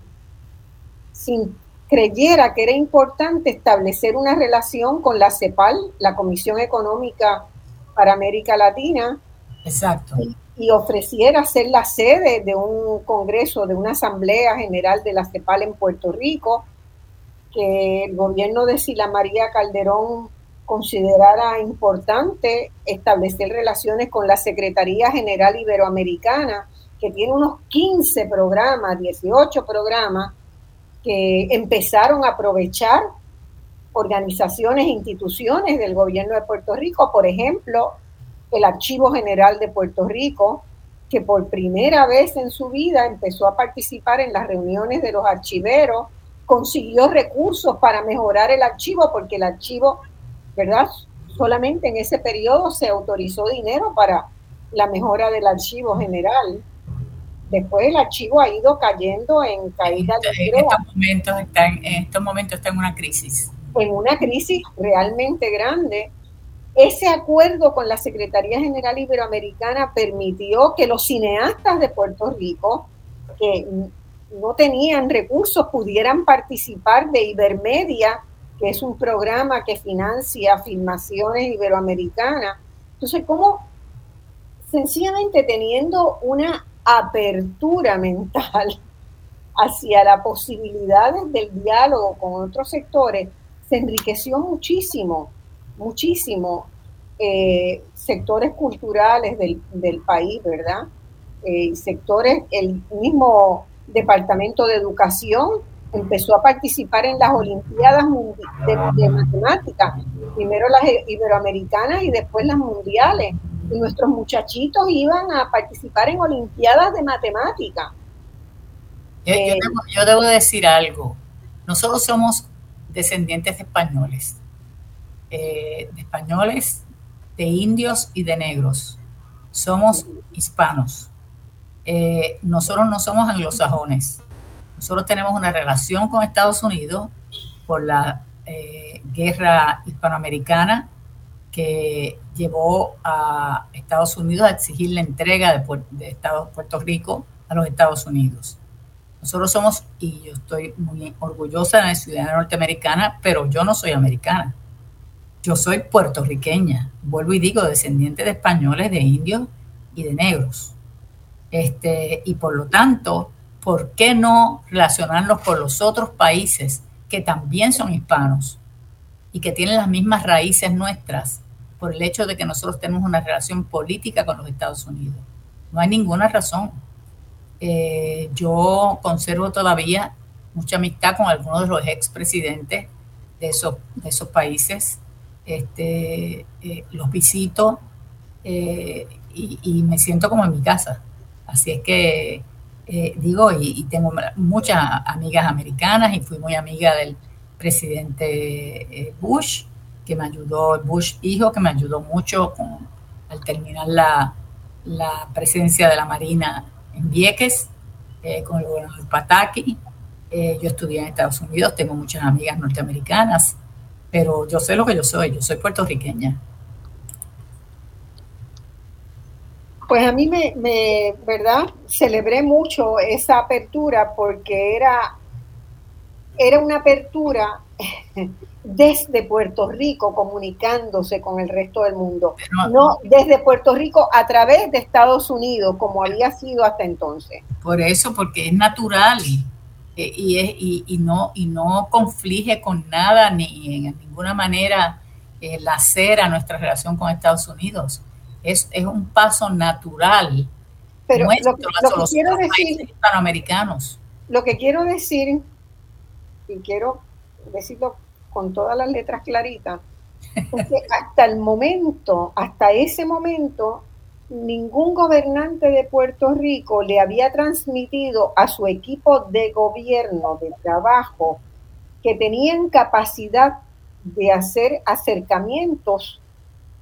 sin, creyera que era importante establecer una relación con la CEPAL, la Comisión Económica para América Latina. Exacto. Y, ofreciera ser la sede de un congreso, de una asamblea general de la CEPAL en Puerto Rico, que el gobierno de Sila María Calderón considerara importante establecer relaciones con la Secretaría General Iberoamericana, que tiene unos 15 programas, 18 programas, que empezaron a aprovechar organizaciones e instituciones del gobierno de Puerto Rico, por ejemplo, el Archivo General de Puerto Rico, que por primera vez en su vida empezó a participar en las reuniones de los archiveros, consiguió recursos para mejorar el archivo, porque el archivo, ¿verdad? Solamente en ese periodo se autorizó dinero para la mejora del archivo general. Después el archivo ha ido cayendo en caída en, estos momentos está en, en estos momentos está en una crisis en una crisis realmente grande. Ese acuerdo con la Secretaría General Iberoamericana permitió que los cineastas de Puerto Rico, que no tenían recursos, pudieran participar de Ibermedia, que es un programa que financia filmaciones iberoamericanas. Entonces, ¿cómo sencillamente teniendo una apertura mental (laughs) hacia las posibilidades del diálogo con otros sectores, se enriqueció muchísimo, muchísimo eh, sectores culturales del, país, ¿verdad? Eh, sectores, el mismo Departamento de Educación empezó a participar en las Olimpiadas de, Matemáticas, primero las iberoamericanas y después las mundiales. Y nuestros muchachitos iban a participar en Olimpiadas de Matemáticas. Yo, yo, eh, debo, yo debo decir algo. Nosotros somos descendientes de españoles, eh, de españoles, de indios y de negros. Somos hispanos. Eh, nosotros no somos anglosajones. Nosotros tenemos una relación con Estados Unidos por la eh, guerra hispanoamericana que llevó a Estados Unidos a exigir la entrega de, de Puerto Rico a los Estados Unidos. Nosotros somos, y yo estoy muy orgullosa de mi ciudadana norteamericana, pero yo no soy americana. Yo soy puertorriqueña, vuelvo y digo, descendiente de españoles, de indios y de negros. Este, y por lo tanto, ¿por qué no relacionarnos con los otros países que también son hispanos y que tienen las mismas raíces nuestras por el hecho de que nosotros tenemos una relación política con los Estados Unidos? No hay ninguna razón. Eh, yo conservo todavía mucha amistad con algunos de los expresidentes de de esos países. Este, eh, los visito eh, y, me siento como en mi casa. Así es que digo, y, tengo muchas amigas americanas y fui muy amiga del presidente Bush, que me ayudó, Bush hijo, que me ayudó mucho al terminar la, la presencia de la Marina en Vieques eh, con el gobernador Pataki. Eh, yo estudié en Estados Unidos, tengo muchas amigas norteamericanas, pero yo sé lo que yo soy, yo soy puertorriqueña. Pues a mí me, me, ¿verdad? Celebré mucho esa apertura porque era, era una apertura (laughs) desde Puerto Rico comunicándose con el resto del mundo, no desde Puerto Rico a través de Estados Unidos, como había sido hasta entonces. Por eso, porque es natural y, y, y, no, y no conflige con nada ni en ninguna manera el hacer a nuestra relación con Estados Unidos. Es, es un paso natural. Pero lo, que quiero decir, hispanoamericanos. Lo que quiero decir, y quiero decirlo con todas las letras claritas, porque hasta el momento, hasta ese momento, ningún gobernante de Puerto Rico le había transmitido a su equipo de gobierno, de trabajo, que tenían capacidad de hacer acercamientos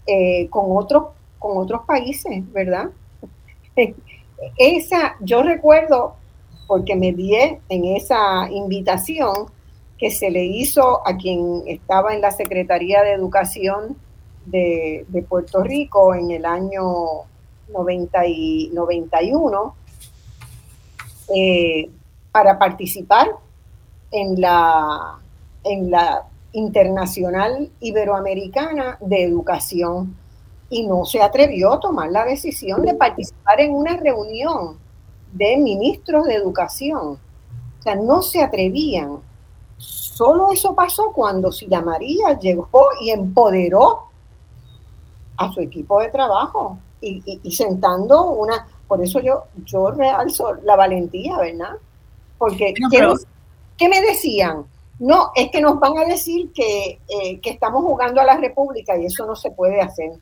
eh, con, otros, con otros países, ¿verdad? (laughs) Esa, yo recuerdo, porque me di en esa invitación, que se le hizo a quien estaba en la Secretaría de Educación de, Puerto Rico en el año 90 y 91 eh, para participar en la, en la Internacional Iberoamericana de Educación. Y no se atrevió a tomar la decisión de participar en una reunión de ministros de educación. O sea, no se atrevían. Solo eso pasó cuando Sila María llegó y empoderó a su equipo de trabajo y, sentando una, por eso yo, yo realzo la valentía, ¿verdad? Porque, ¿qué, me decían? No, es que nos van a decir que, eh, que estamos jugando a la República y eso no se puede hacer.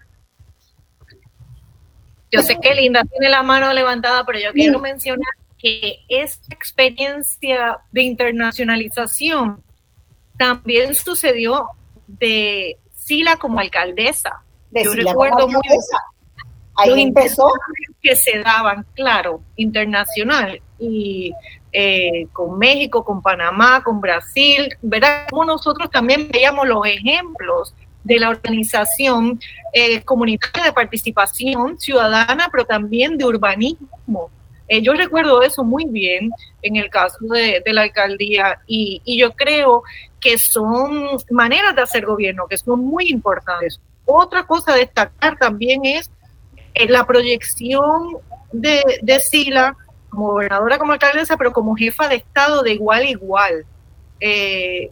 Yo sé que Linda tiene la mano levantada, pero yo quiero mencionar que esta experiencia de internacionalización también sucedió de Sila como alcaldesa. Yo recuerdo muy Ahí empezó. Que se daban, claro, internacional. Y eh, con México, con Panamá, con Brasil, ¿verdad? Como nosotros también veíamos los ejemplos de la organización eh, comunitaria de participación ciudadana, pero también de urbanismo. Eh, yo recuerdo eso muy bien en el caso de, la alcaldía y, y, yo creo que son maneras de hacer gobierno que son muy importantes. Otra cosa a destacar también es eh, la proyección de, de Sila como gobernadora, como alcaldesa, pero como jefa de Estado de igual a igual. Eh,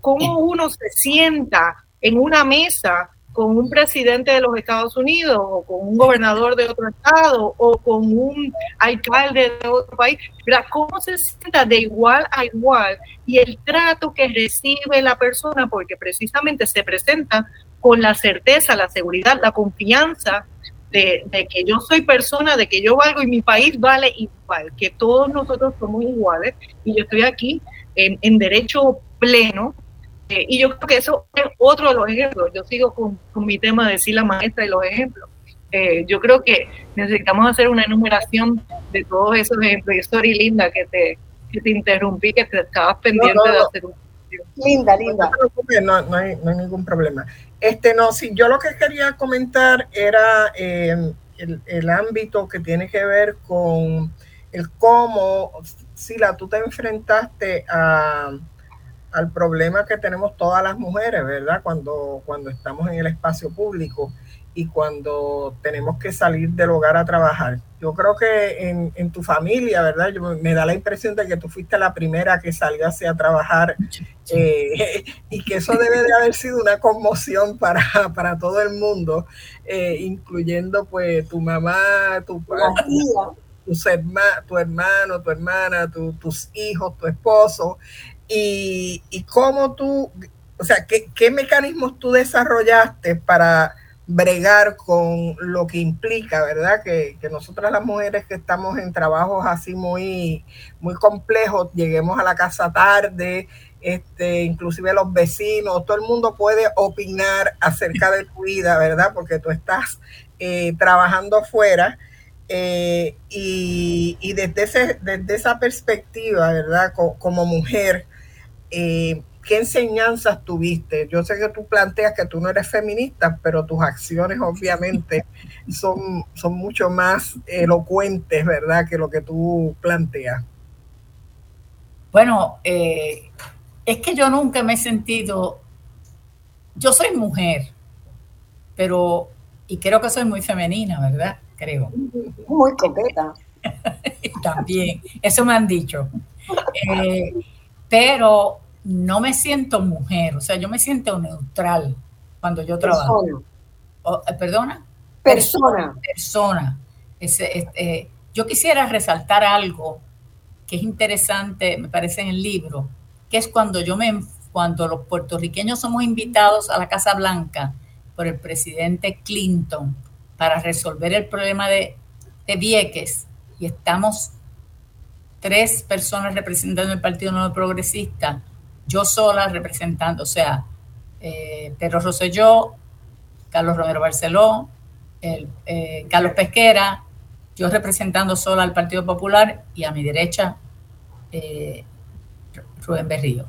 cómo uno se sienta en una mesa con un presidente de los Estados Unidos o con un gobernador de otro estado o con un alcalde de otro país, ¿Cómo se sienta de igual a igual y el trato que recibe la persona porque precisamente se presenta con la certeza, la seguridad, la confianza de, que yo soy persona, de que yo valgo y mi país vale igual, que todos nosotros somos iguales y yo estoy aquí en, en derecho pleno eh, y yo creo que eso es otro de los ejemplos. Yo sigo con, mi tema de decir la maestra y los ejemplos. Eh, yo creo que necesitamos hacer una enumeración de todos esos ejemplos. Y sorry, Linda, que te, que te interrumpí, que te estabas pendiente de hacer un... Linda, linda. No, no, hay, no hay ningún problema. Este, no, sí, yo lo que quería comentar era eh, el, el, ámbito que tiene que ver con el cómo, Sila, tú te enfrentaste a al problema que tenemos todas las mujeres, ¿verdad? Cuando, cuando estamos en el espacio público y cuando tenemos que salir del hogar a trabajar. Yo creo que en, tu familia, ¿verdad? Yo, me da la impresión de que tú fuiste la primera que salió hacia trabajar eh, (laughs) y que eso debe de haber sido una conmoción para, para todo el mundo, eh, incluyendo pues tu mamá, tu, tus tu hermano, tu hermana, tus hijos, tu esposo. Y, y cómo tú, o sea, ¿qué, qué mecanismos tú desarrollaste para bregar con lo que implica, ¿verdad? Que, que, nosotras las mujeres que estamos en trabajos así muy, muy complejos, lleguemos a la casa tarde, este, inclusive los vecinos, todo el mundo puede opinar acerca de tu vida, ¿verdad? Porque tú estás eh, trabajando afuera. Eh, y, y desde, ese, desde esa perspectiva, ¿verdad? como mujer, eh, ¿qué enseñanzas tuviste? Yo sé que tú planteas que tú no eres feminista, pero tus acciones obviamente (laughs) son, son mucho más elocuentes, ¿verdad?, que lo que tú planteas. Bueno, eh, Es que yo nunca me he sentido, yo soy mujer, pero, y creo que soy muy femenina, ¿verdad? Creo. Muy coqueta. (laughs) También, eso me han dicho. Eh, pero no me siento mujer, o sea, yo me siento neutral cuando yo trabajo. Eh, ¿Perdona? Persona. Persona. Eh, yo quisiera resaltar algo que es interesante, me parece en el libro, que es cuando yo me cuando los puertorriqueños somos invitados a la Casa Blanca por el presidente Clinton para resolver el problema de, de Vieques y estamos tres personas representando el Partido Nuevo Progresista, yo sola representando, o sea, eh, Pedro Rosselló, Carlos Romero Barceló, el, eh, Carlos Pesquera, yo representando sola al Partido Popular y a mi derecha eh, Rubén Berrío.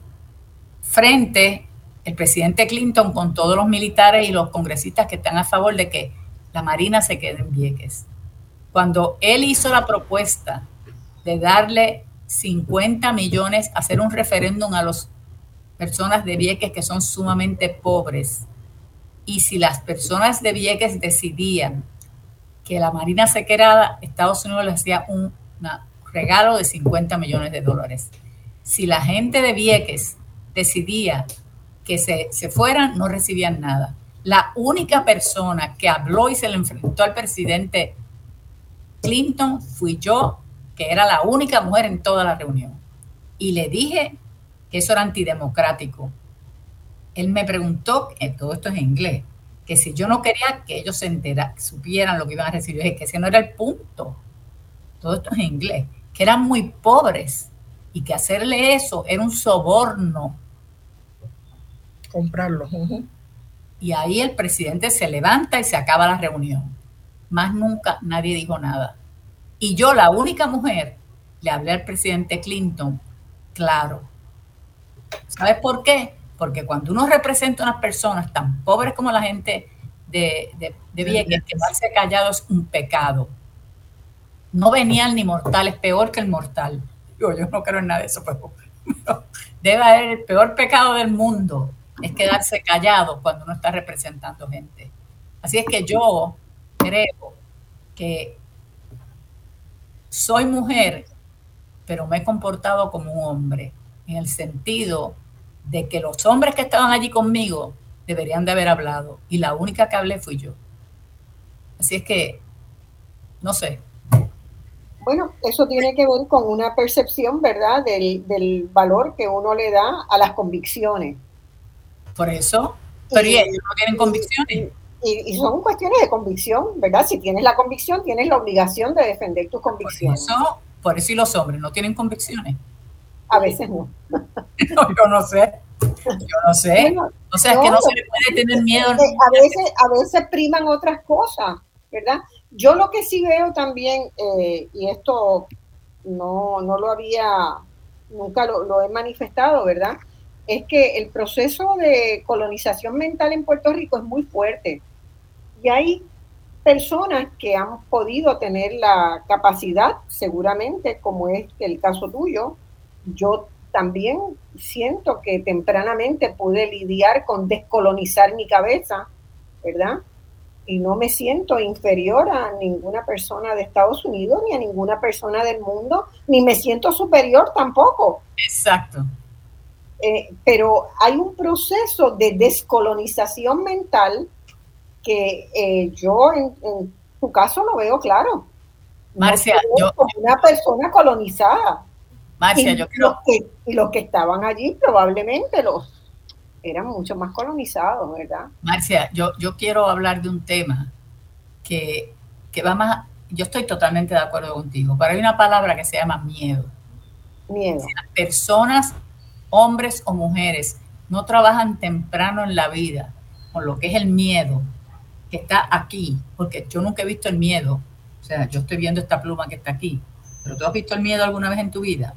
Frente el presidente Clinton con todos los militares y los congresistas que están a favor de que la Marina se quede en Vieques. Cuando él hizo la propuesta de darle 50 millones, hacer un referéndum a las personas de Vieques que son sumamente pobres, y si las personas de Vieques decidían que la Marina se quedara, Estados Unidos le hacía un regalo de 50 millones de dólares. Si la gente de Vieques decidía que se, se fueran, no recibían nada. La única persona que habló y se le enfrentó al presidente Clinton fui yo, que era la única mujer en toda la reunión. Y le dije que eso era antidemocrático, él me preguntó, que todo esto es en inglés, que si yo no quería que ellos se enteraran, supieran lo que iban a recibir, que ese no era el punto. Todo esto es en inglés, que eran muy pobres y que hacerle eso era un soborno. Comprarlo. Y ahí el presidente se levanta y se acaba la reunión. Más nunca nadie dijo nada. Y yo, la única mujer, le hablé al presidente Clinton, claro. ¿Sabes por qué? Porque cuando uno representa a unas personas tan pobres como la gente de, de, de Vieques, quedarse callado es un pecado. No venían ni mortales, peor que el mortal. Yo, yo no creo en nada de eso, pero, debe haber el peor pecado del mundo, es quedarse callado cuando uno está representando gente. Así es que yo creo que soy mujer, pero me he comportado como un hombre, en el sentido de que los hombres que estaban allí conmigo deberían de haber hablado y la única que hablé fui yo. Así es que, no sé. Bueno, eso tiene que ver con una percepción, ¿verdad?, del, valor que uno le da a las convicciones. Por eso, pero y, ellos no tienen convicciones. Y, son cuestiones de convicción, ¿verdad? Si tienes la convicción, tienes la obligación de defender tus convicciones. Por eso, por eso y los hombres no tienen convicciones. A veces (laughs) no. yo no sé. Yo no sé. o sea, es que no se le puede tener miedo. A veces, a veces priman otras cosas, ¿verdad? Yo lo que sí veo también, eh, y esto no, no lo había, nunca lo, lo, he manifestado, ¿verdad? Es que el proceso de colonización mental en Puerto Rico es muy fuerte. Y hay personas que han podido tener la capacidad, seguramente, como es el caso tuyo, yo también siento que tempranamente pude lidiar con descolonizar mi cabeza, ¿verdad? Y no me siento inferior a ninguna persona de Estados Unidos, ni a ninguna persona del mundo, ni me siento superior tampoco. Exacto. Eh, pero hay un proceso de descolonización mental que eh, yo en, tu caso lo veo claro. Marcia, yo, como una persona colonizada. Marcia, yo creo. Los que, y los que estaban allí probablemente los eran mucho más colonizados, ¿verdad? Marcia, yo, yo quiero hablar de un tema que, que va más. Yo estoy totalmente de acuerdo contigo, pero hay una palabra que se llama miedo. Miedo. Si las personas, hombres o mujeres, no trabajan temprano en la vida con lo que es el miedo, que está aquí, porque yo nunca he visto el miedo. O sea, yo estoy viendo esta pluma que está aquí. Pero tú has visto el miedo alguna vez en tu vida?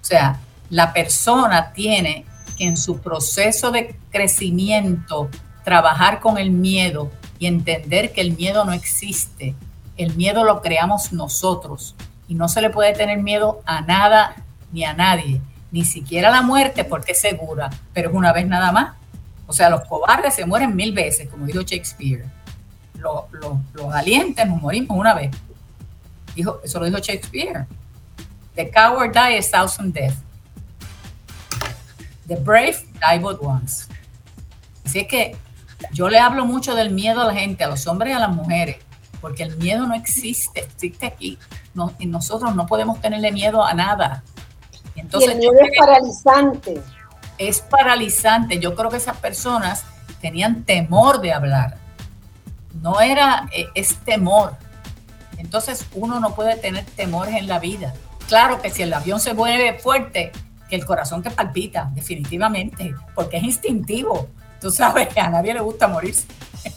O sea, la persona tiene que en su proceso de crecimiento trabajar con el miedo y entender que el miedo no existe. El miedo lo creamos nosotros y no se le puede tener miedo a nada ni a nadie. ni siquiera la muerte porque es segura, pero es una vez nada más. O sea, los cobardes se mueren mil veces, como dijo Shakespeare. Los, los, valientes nos morimos una vez. Dijo, eso lo dijo Shakespeare. The coward die a thousand deaths. The brave die but once. Así es que yo le hablo mucho del miedo a la gente, a los hombres y a las mujeres, porque el miedo no existe, existe aquí. y nosotros no podemos tenerle miedo a nada. Entonces, el miedo es paralizante. Es paralizante. Yo creo que esas personas tenían temor de hablar. No era, eh, es temor. Entonces uno no puede tener temores en la vida. Claro que si el avión se mueve fuerte, que el corazón te palpita, definitivamente, porque es instintivo. Tú sabes a nadie le gusta morirse.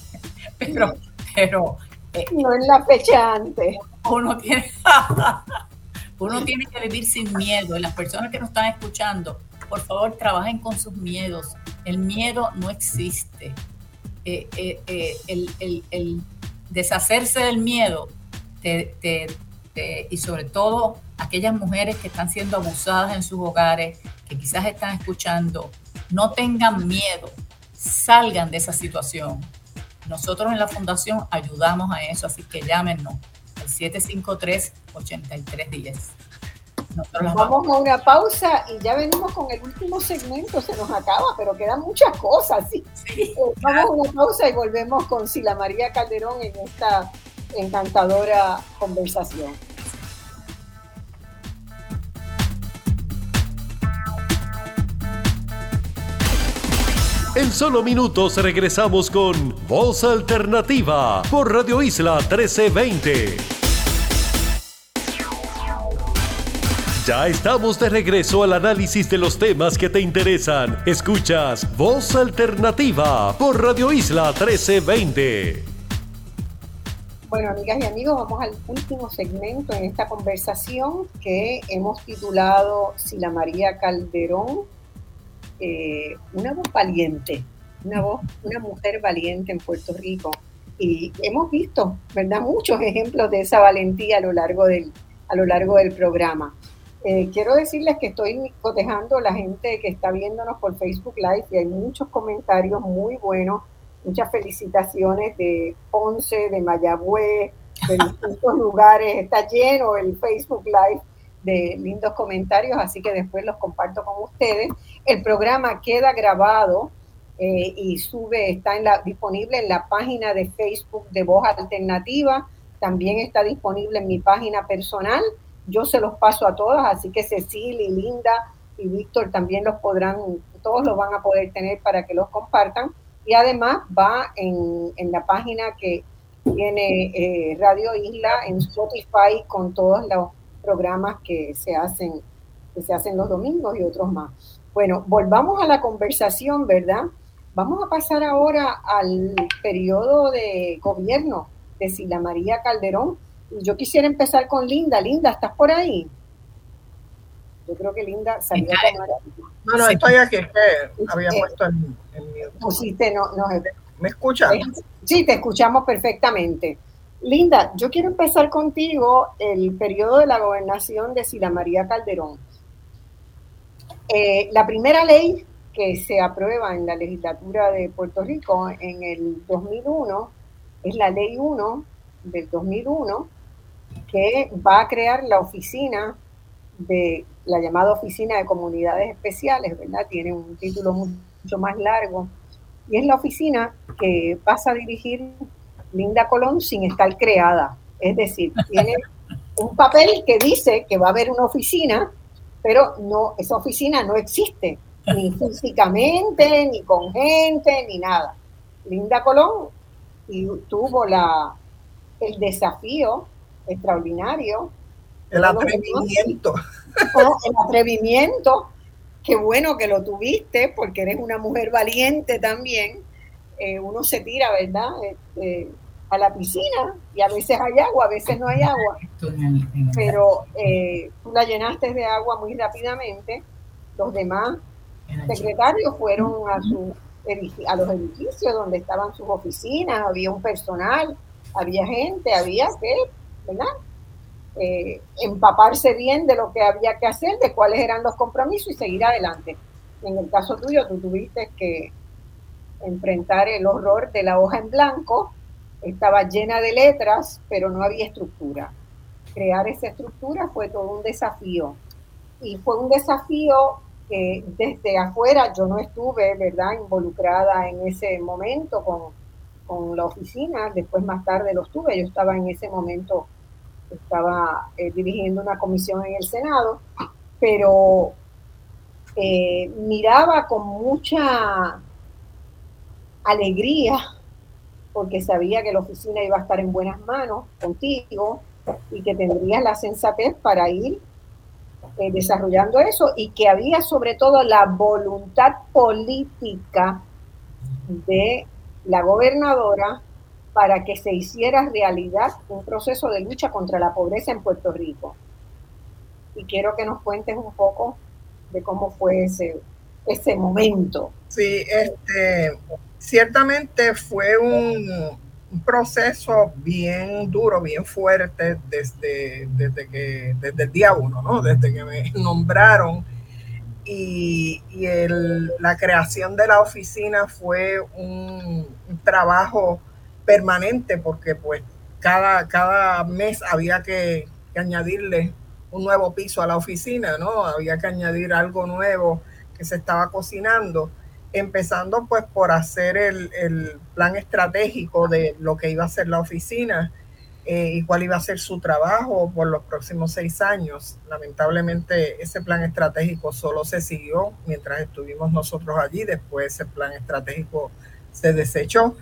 (laughs) pero, pero. Eh, no es la fecha antes. Uno tiene, (laughs) uno tiene que vivir sin miedo. Y las personas que nos están escuchando, por favor, trabajen con sus miedos. El miedo no existe. Eh, eh, el, deshacerse del miedo y sobre todo aquellas mujeres que están siendo abusadas en sus hogares, que quizás están escuchando, no tengan miedo, salgan de esa situación. Nosotros en la fundación ayudamos a eso, así que llámenos al 753-8310. Vamos a una pausa y ya venimos con el último segmento, se nos acaba, pero quedan muchas cosas. ¿sí? Eh, vamos a una pausa y volvemos con Sila María Calderón en esta encantadora conversación. En solo minutos regresamos con Voz Alternativa por Radio Isla 1320. Ya estamos de regreso al análisis de los temas que te interesan. Escuchas Voz Alternativa por Radio Isla 1320. Bueno, amigas y amigos, vamos al último segmento en esta conversación que hemos titulado Sila María Calderón eh, una voz valiente, una voz, una mujer valiente en Puerto Rico. Y hemos visto, ¿verdad?, muchos ejemplos de esa valentía a lo largo del, a lo largo del programa. Eh, quiero decirles que estoy cotejando la gente que está viéndonos por Facebook Live y hay muchos comentarios muy buenos, muchas felicitaciones de Ponce, de Mayagüez, de distintos (laughs) lugares. Está lleno el Facebook Live de lindos comentarios, así que después los comparto con ustedes. El programa queda grabado eh, y sube, está en la, disponible en la página de Facebook de Voz Alternativa, también está disponible en mi página personal. Yo se los paso a todas, así que Cecilia y Linda y Víctor también los podrán, todos los van a poder tener para que los compartan. Y además va en, en la página que tiene eh, Radio Isla en Spotify con todos los programas que se hacen, que se hacen los domingos y otros más. Bueno, volvamos a la conversación, ¿verdad? Vamos a pasar ahora al periodo de gobierno de Sila María Calderón. Yo quisiera empezar con Linda. Linda, ¿estás por ahí? Yo creo que Linda salió a No, no, estoy aquí, que había eh, puesto el, no, no, ¿Me escuchas? Sí, te escuchamos perfectamente. Linda, yo quiero empezar contigo el periodo de la gobernación de Sila María Calderón. Eh, la primera ley que se aprueba en la legislatura de Puerto Rico en el 2001 es la ley 1 del 2001 que va a crear la oficina de la llamada Oficina de Comunidades Especiales, ¿verdad? Tiene un título mucho más largo y es la oficina que pasa a dirigir Linda Colón sin estar creada. Es decir, (laughs) tiene un papel que dice que va a haber una oficina, pero no, esa oficina no existe, ni (laughs) físicamente, ni con gente, ni nada. Linda Colón tuvo la, el desafío extraordinario. El atrevimiento. El atrevimiento. Qué bueno que lo tuviste, porque eres una mujer valiente también. Eh, uno se tira, ¿verdad? Este, a la piscina y a veces hay agua, a veces no hay agua. Pero eh, tú la llenaste de agua muy rápidamente. Los demás secretarios fueron a, su, a los edificios donde estaban sus oficinas, había un personal, había gente, había que, ¿verdad? Eh, empaparse bien de lo que había que hacer, de cuáles eran los compromisos y seguir adelante. En el caso tuyo, tú tuviste que enfrentar el horror de la hoja en blanco, estaba llena de letras, pero no había estructura. Crear esa estructura fue todo un desafío. Y fue un desafío que desde afuera yo no estuve, ¿verdad?, involucrada en ese momento con, con la oficina, después más tarde lo estuve, yo estaba en ese momento, estaba eh, dirigiendo una comisión en el Senado, pero eh, miraba con mucha alegría, porque sabía que la oficina iba a estar en buenas manos contigo y que tendrías la sensatez para ir eh, desarrollando eso y que había sobre todo la voluntad política de la gobernadora para que se hiciera realidad un proceso de lucha contra la pobreza en Puerto Rico. Y quiero que nos cuentes un poco de cómo fue ese, ese momento. Sí, este, ciertamente fue un, proceso bien duro, bien fuerte desde, desde, que, desde el día uno, ¿no? desde que me (laughs) nombraron. Y, la creación de la oficina fue un, trabajo permanente porque pues cada, cada mes había que, añadirle un nuevo piso a la oficina, ¿no? Había que añadir algo nuevo que se estaba cocinando empezando pues por hacer el, plan estratégico de lo que iba a ser la oficina eh, y cuál iba a ser su trabajo por los próximos seis años. Lamentablemente ese plan estratégico solo se siguió mientras estuvimos nosotros allí, después ese plan estratégico se desechó.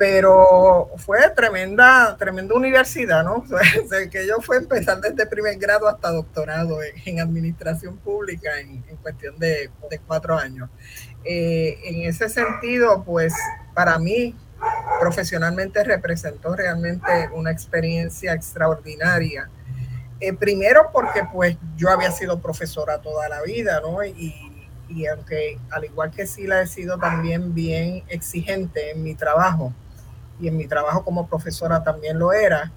Pero fue tremenda, tremenda universidad, ¿no? (laughs) que yo fue empezar desde primer grado hasta doctorado en, administración pública en, cuestión de, de cuatro años. Eh, en ese sentido, pues para mí profesionalmente representó realmente una experiencia extraordinaria. Eh, primero porque pues yo había sido profesora toda la vida, ¿no? Y, aunque al igual que sí la he sido también bien exigente en mi trabajo y en mi trabajo como profesora también lo era,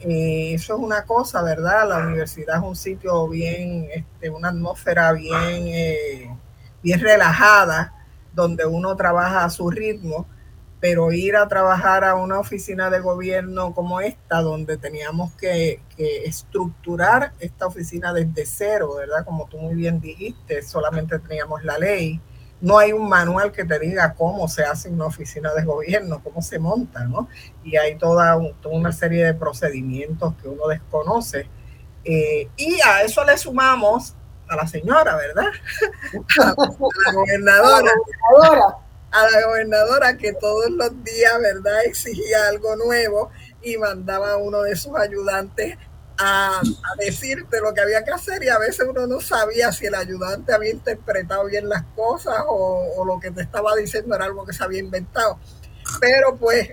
eh, eso es una cosa, ¿verdad? La universidad es un sitio bien, este, una atmósfera bien bien relajada, donde uno trabaja a su ritmo, pero ir a trabajar a una oficina de gobierno como esta, donde teníamos que, estructurar esta oficina desde cero, ¿verdad? Como tú muy bien dijiste, solamente teníamos la ley. No hay un manual que te diga cómo se hace una oficina de gobierno, cómo se monta, ¿no? Y hay toda, una serie de procedimientos que uno desconoce. Eh, y a eso le sumamos a la señora, ¿verdad? (laughs) A la gobernadora. A la gobernadora que todos los días, ¿verdad? Exigía algo nuevo y mandaba a uno de sus ayudantes a, decirte lo que había que hacer y a veces uno no sabía si el ayudante había interpretado bien las cosas o, o lo que te estaba diciendo era algo que se había inventado. Pero pues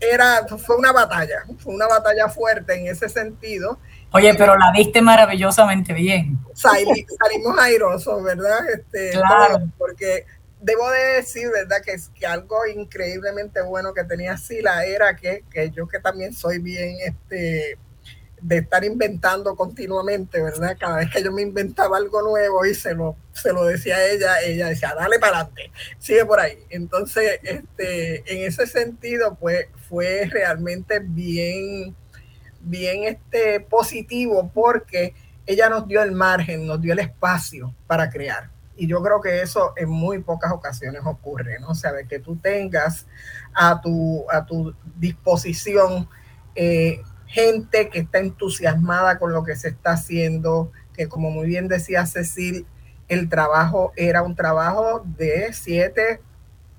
era, fue una batalla, fue una batalla fuerte en ese sentido Oye, pero la viste maravillosamente bien. salimos airosos, ¿verdad? Este, claro. Porque debo de decir, ¿verdad? Que, que algo increíblemente bueno que tenía Sila era que, que yo que también soy bien, este, de estar inventando continuamente, ¿verdad? Cada vez que yo me inventaba algo nuevo y se lo, se lo decía a ella, ella decía, dale para adelante, sigue por ahí. Entonces, este, en ese sentido, pues fue realmente bien bien este, positivo porque ella nos dio el margen, nos dio el espacio para crear. Y yo creo que eso en muy pocas ocasiones ocurre, ¿no? O sea, que tú tengas a tu, a tu disposición eh, gente que está entusiasmada con lo que se está haciendo, que como muy bien decía Cecil, el trabajo era un trabajo de siete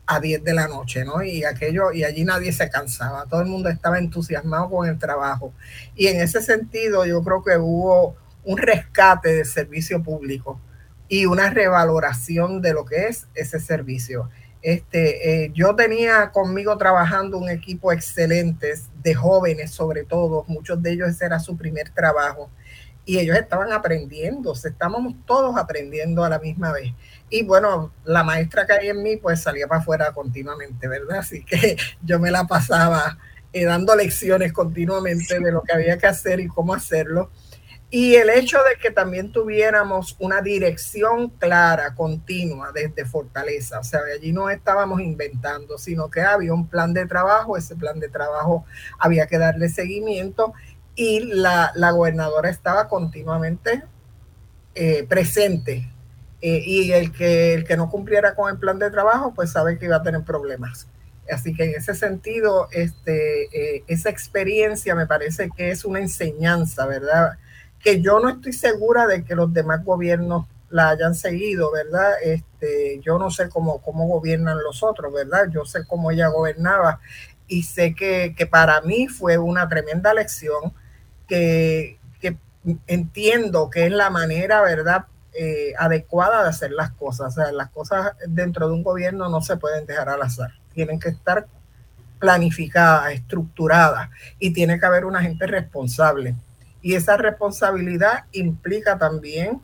a 10 de la noche, ¿no? Y aquello, y allí nadie se cansaba, todo el mundo estaba entusiasmado con el trabajo. Y en ese sentido, yo creo que hubo un rescate del servicio público y una revaloración de lo que es ese servicio. Este, eh, yo tenía conmigo trabajando un equipo excelente de jóvenes, sobre todo, muchos de ellos ese era su primer trabajo y ellos estaban aprendiendo, estábamos todos aprendiendo a la misma vez. Y bueno, la maestra que hay en mí pues salía para afuera continuamente, ¿verdad? Así que (laughs) yo me la pasaba eh, dando lecciones continuamente de lo que había que hacer y cómo hacerlo. Y el hecho de que también tuviéramos una dirección clara, continua, desde Fortaleza. O sea, allí no estábamos inventando, sino que había un plan de trabajo, ese plan de trabajo había que darle seguimiento y la, gobernadora estaba continuamente eh, presente. Eh, y el que, el que no cumpliera con el plan de trabajo, pues sabe que iba a tener problemas. Así que en ese sentido, este, eh, esa experiencia me parece que es una enseñanza, ¿verdad? Que yo no estoy segura de que los demás gobiernos la hayan seguido, ¿verdad? Este, yo no sé cómo, cómo gobiernan los otros, ¿verdad? Yo sé cómo ella gobernaba y sé que, que para mí fue una tremenda lección que, que entiendo que es la manera, ¿verdad? Eh, adecuada de hacer las cosas. O sea, las cosas dentro de un gobierno no se pueden dejar al azar tienen que estar planificadas, estructuradas y tiene que haber una gente responsable. Y esa responsabilidad implica también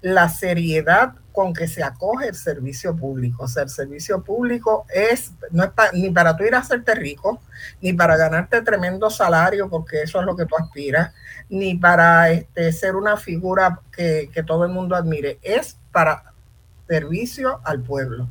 la seriedad con que se acoge el servicio público. O sea, el servicio público es, no es ni para tú ir a hacerte rico, ni para ganarte tremendo salario, porque eso es lo que tú aspiras, ni para este, ser una figura que, que todo el mundo admire. Es para servicio al pueblo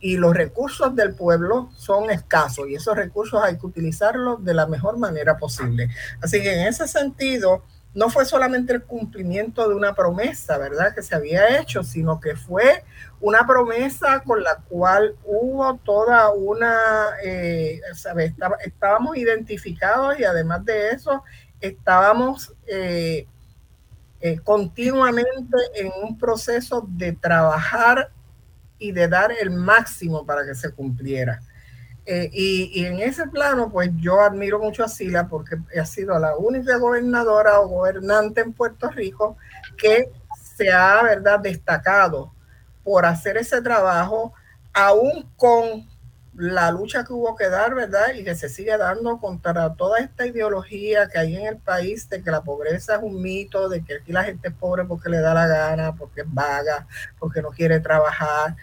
y los recursos del pueblo son escasos y esos recursos hay que utilizarlos de la mejor manera posible. Así que en ese sentido, no fue solamente el cumplimiento de una promesa, ¿verdad?, que se había hecho, sino que fue una promesa con la cual hubo toda una, eh, estábamos identificados y además de eso, estábamos eh, eh, continuamente en un proceso de trabajar y de dar el máximo para que se cumpliera. Eh, y, en ese plano, pues yo admiro mucho a Sila porque ha sido la única gobernadora o gobernante en Puerto Rico que se ha, ¿verdad?, destacado por hacer ese trabajo, aún con la lucha que hubo que dar, ¿verdad? Y que se sigue dando contra toda esta ideología que hay en el país de que la pobreza es un mito, de que aquí la gente es pobre porque le da la gana, porque es vaga, porque no quiere trabajar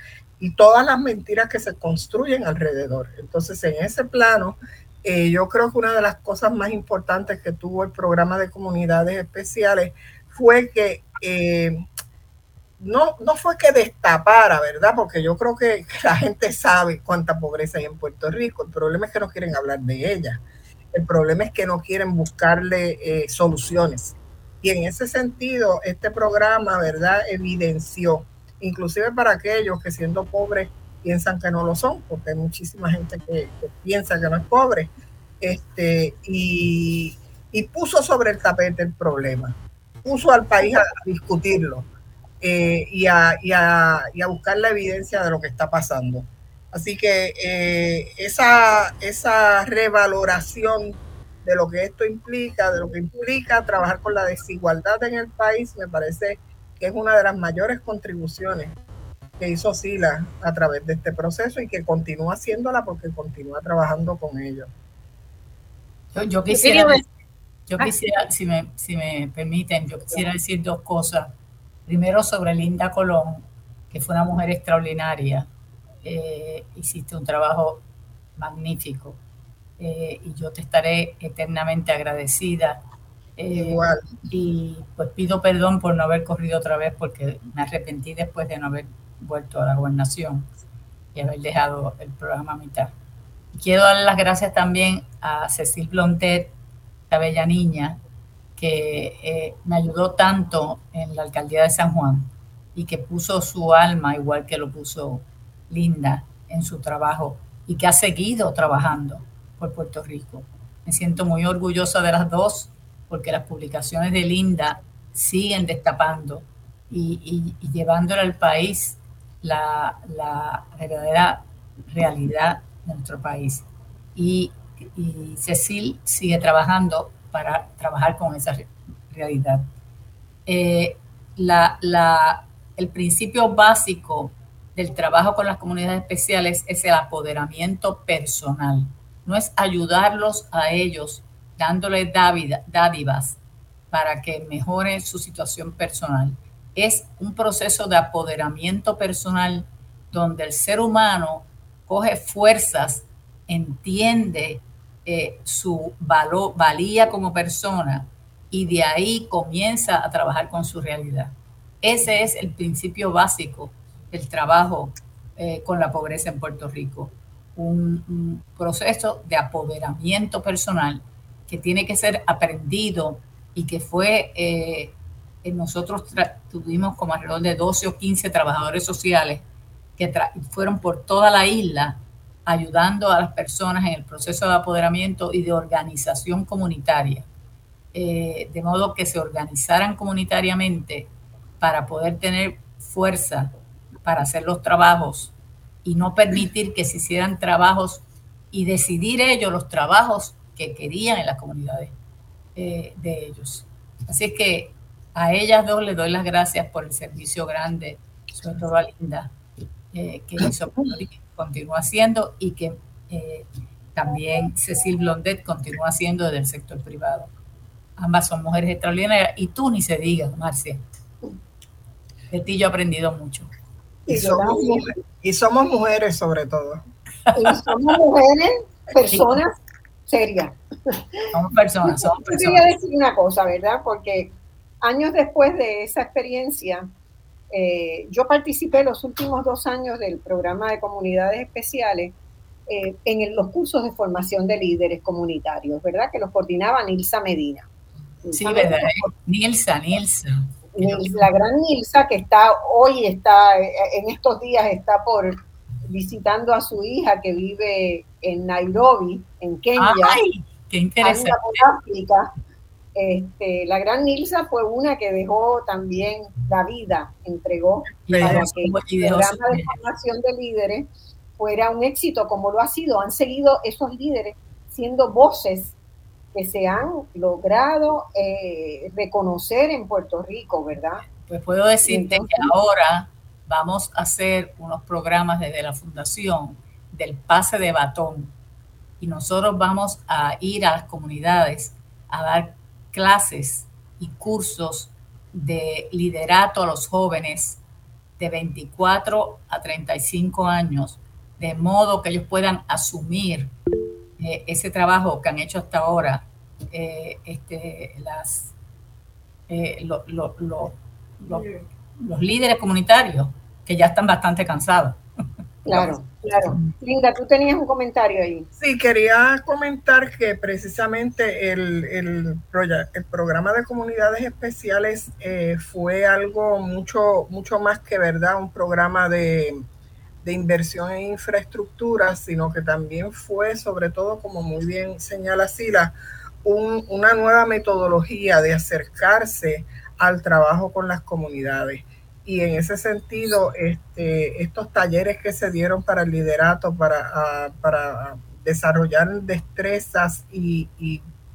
y todas las mentiras que se construyen alrededor. Entonces, en ese plano, eh, yo creo que una de las cosas más importantes que tuvo el programa de comunidades especiales fue que eh, no, no fue que destapara, ¿verdad? Porque yo creo que, (laughs) la gente sabe cuánta pobreza hay en Puerto Rico. El problema es que no quieren hablar de ella. El problema es que no quieren buscarle eh, soluciones. Y en ese sentido, este programa, ¿verdad? Evidenció, inclusive para aquellos que siendo pobres piensan que no lo son, porque hay muchísima gente que, piensa que no es pobre, este, y, y puso sobre el tapete el problema, puso al país a discutirlo eh, y, a, y, a, y, a, buscar la evidencia de lo que está pasando. Así que eh, esa, esa revaloración de lo que esto implica, de lo que implica trabajar con la desigualdad en el país, me parece que es una de las mayores contribuciones que hizo Sila a través de este proceso y que continúa haciéndola porque continúa trabajando con ellos. Yo, quisiera, yo quisiera si, me, si me permiten, yo quisiera decir dos cosas Primero sobre Linda Colón, que fue una mujer extraordinaria. Eh, hiciste un trabajo magnífico eh, y yo te estaré eternamente agradecida. Eh, Igual. Y pues pido perdón por no haber corrido otra vez porque me arrepentí después de no haber vuelto a la gobernación y haber dejado el programa a mitad. quiero darle las gracias también a Cecil Blontet, esta bella niña, que eh, me ayudó tanto en la alcaldía de San Juan y que puso su alma, igual que lo puso Linda, en su trabajo y que ha seguido trabajando por Puerto Rico. Me siento muy orgullosa de las dos porque las publicaciones de Linda siguen destapando y, llevándole al país la, verdadera realidad de nuestro país. Y, y Cecil sigue trabajando para trabajar con esa realidad. Eh, el principio básico del trabajo con las comunidades especiales es el apoderamiento personal. No es ayudarlos a ellos dándoles dádivas para que mejoren su situación personal. Es un proceso de apoderamiento personal donde el ser humano coge fuerzas, entiende eh, su valor, valía como persona y de ahí comienza a trabajar con su realidad. Ese es el principio básico del trabajo eh, con la pobreza en Puerto Rico. Un, proceso de apoderamiento personal que tiene que ser aprendido y que fue, eh, nosotros tuvimos como alrededor de 12 o 15 trabajadores sociales que fueron por toda la isla ayudando a las personas en el proceso de apoderamiento y de organización comunitaria. Eh, de modo que se organizaran comunitariamente para poder tener fuerza para hacer los trabajos y no permitir que se hicieran trabajos y decidir ellos los trabajos que querían en las comunidades eh, de ellos. Así es que a ellas dos les doy las gracias por el servicio grande, sobre todo a Linda, eh, que (coughs) hizo y continúa haciendo y que también Cecil Blondet continúa haciendo desde el sector privado. Ambas son mujeres extraordinarias y tú ni se diga, Marcia. De ti yo he aprendido mucho. Y somos, mujeres, sobre todo. Y somos mujeres, (laughs) personas serias. Somos personas, somos personas. Quería decir una cosa, ¿verdad? Porque años después de esa experiencia, eh, yo participé los últimos dos años del programa de comunidades especiales eh, en los cursos de formación de líderes comunitarios, ¿verdad? Que los coordinaba Nilsa Medina. Sí, ¿verdad? Nilsa, Nilsa. La gran Nilsa que está hoy, está en estos días, está por visitando a su hija que vive en Nairobi, en Kenia. ¡Ay! ¡Qué interesante! África. Este, la gran Nilsa fue una que dejó también la vida, entregó para que el programa de formación de líderes fuera un éxito como lo ha sido. Han seguido esos líderes siendo voces que se han logrado eh, reconocer en Puerto Rico, ¿verdad? Pues puedo decirte que ahora vamos a hacer unos programas desde la fundación del pase de batón. Y nosotros vamos a ir a las comunidades a dar clases y cursos de liderato a los jóvenes de 24 a 35 años, de modo que ellos puedan asumir eh, ese trabajo que han hecho hasta ahora eh, este, las, eh, los líderes comunitarios que ya están bastante cansados. Claro, (laughs) claro. Linda, tú tenías un comentario ahí. Sí, quería comentar que precisamente el, el, el programa de comunidades especiales fue algo mucho, mucho más que verdad, un programa de, de inversión en infraestructura, sino que también fue, sobre todo, como muy bien señala Sila, una nueva metodología de acercarse al trabajo con las comunidades. Y en ese sentido, este, estos talleres que se dieron para el liderato, para, ah, para desarrollar destrezas y,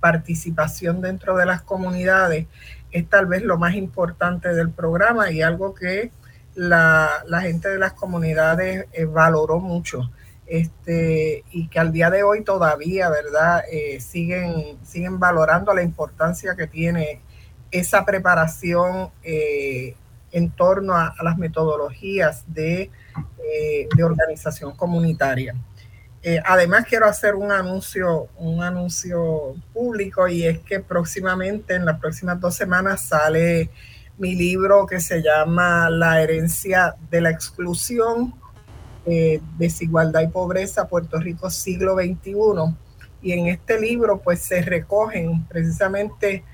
participación dentro de las comunidades, es tal vez lo más importante del programa y algo que la, gente de las comunidades eh, valoró mucho. Este, y que al día de hoy todavía, ¿verdad? Eh, siguen, siguen valorando la importancia que tiene esa preparación eh, en torno a, las metodologías de, de organización comunitaria. además, quiero hacer un anuncio, un anuncio público y es que próximamente, en las próximas dos semanas, sale mi libro que se llama La herencia de la exclusión, eh, desigualdad y pobreza, Puerto Rico siglo XXI. Y en este libro pues se recogen precisamente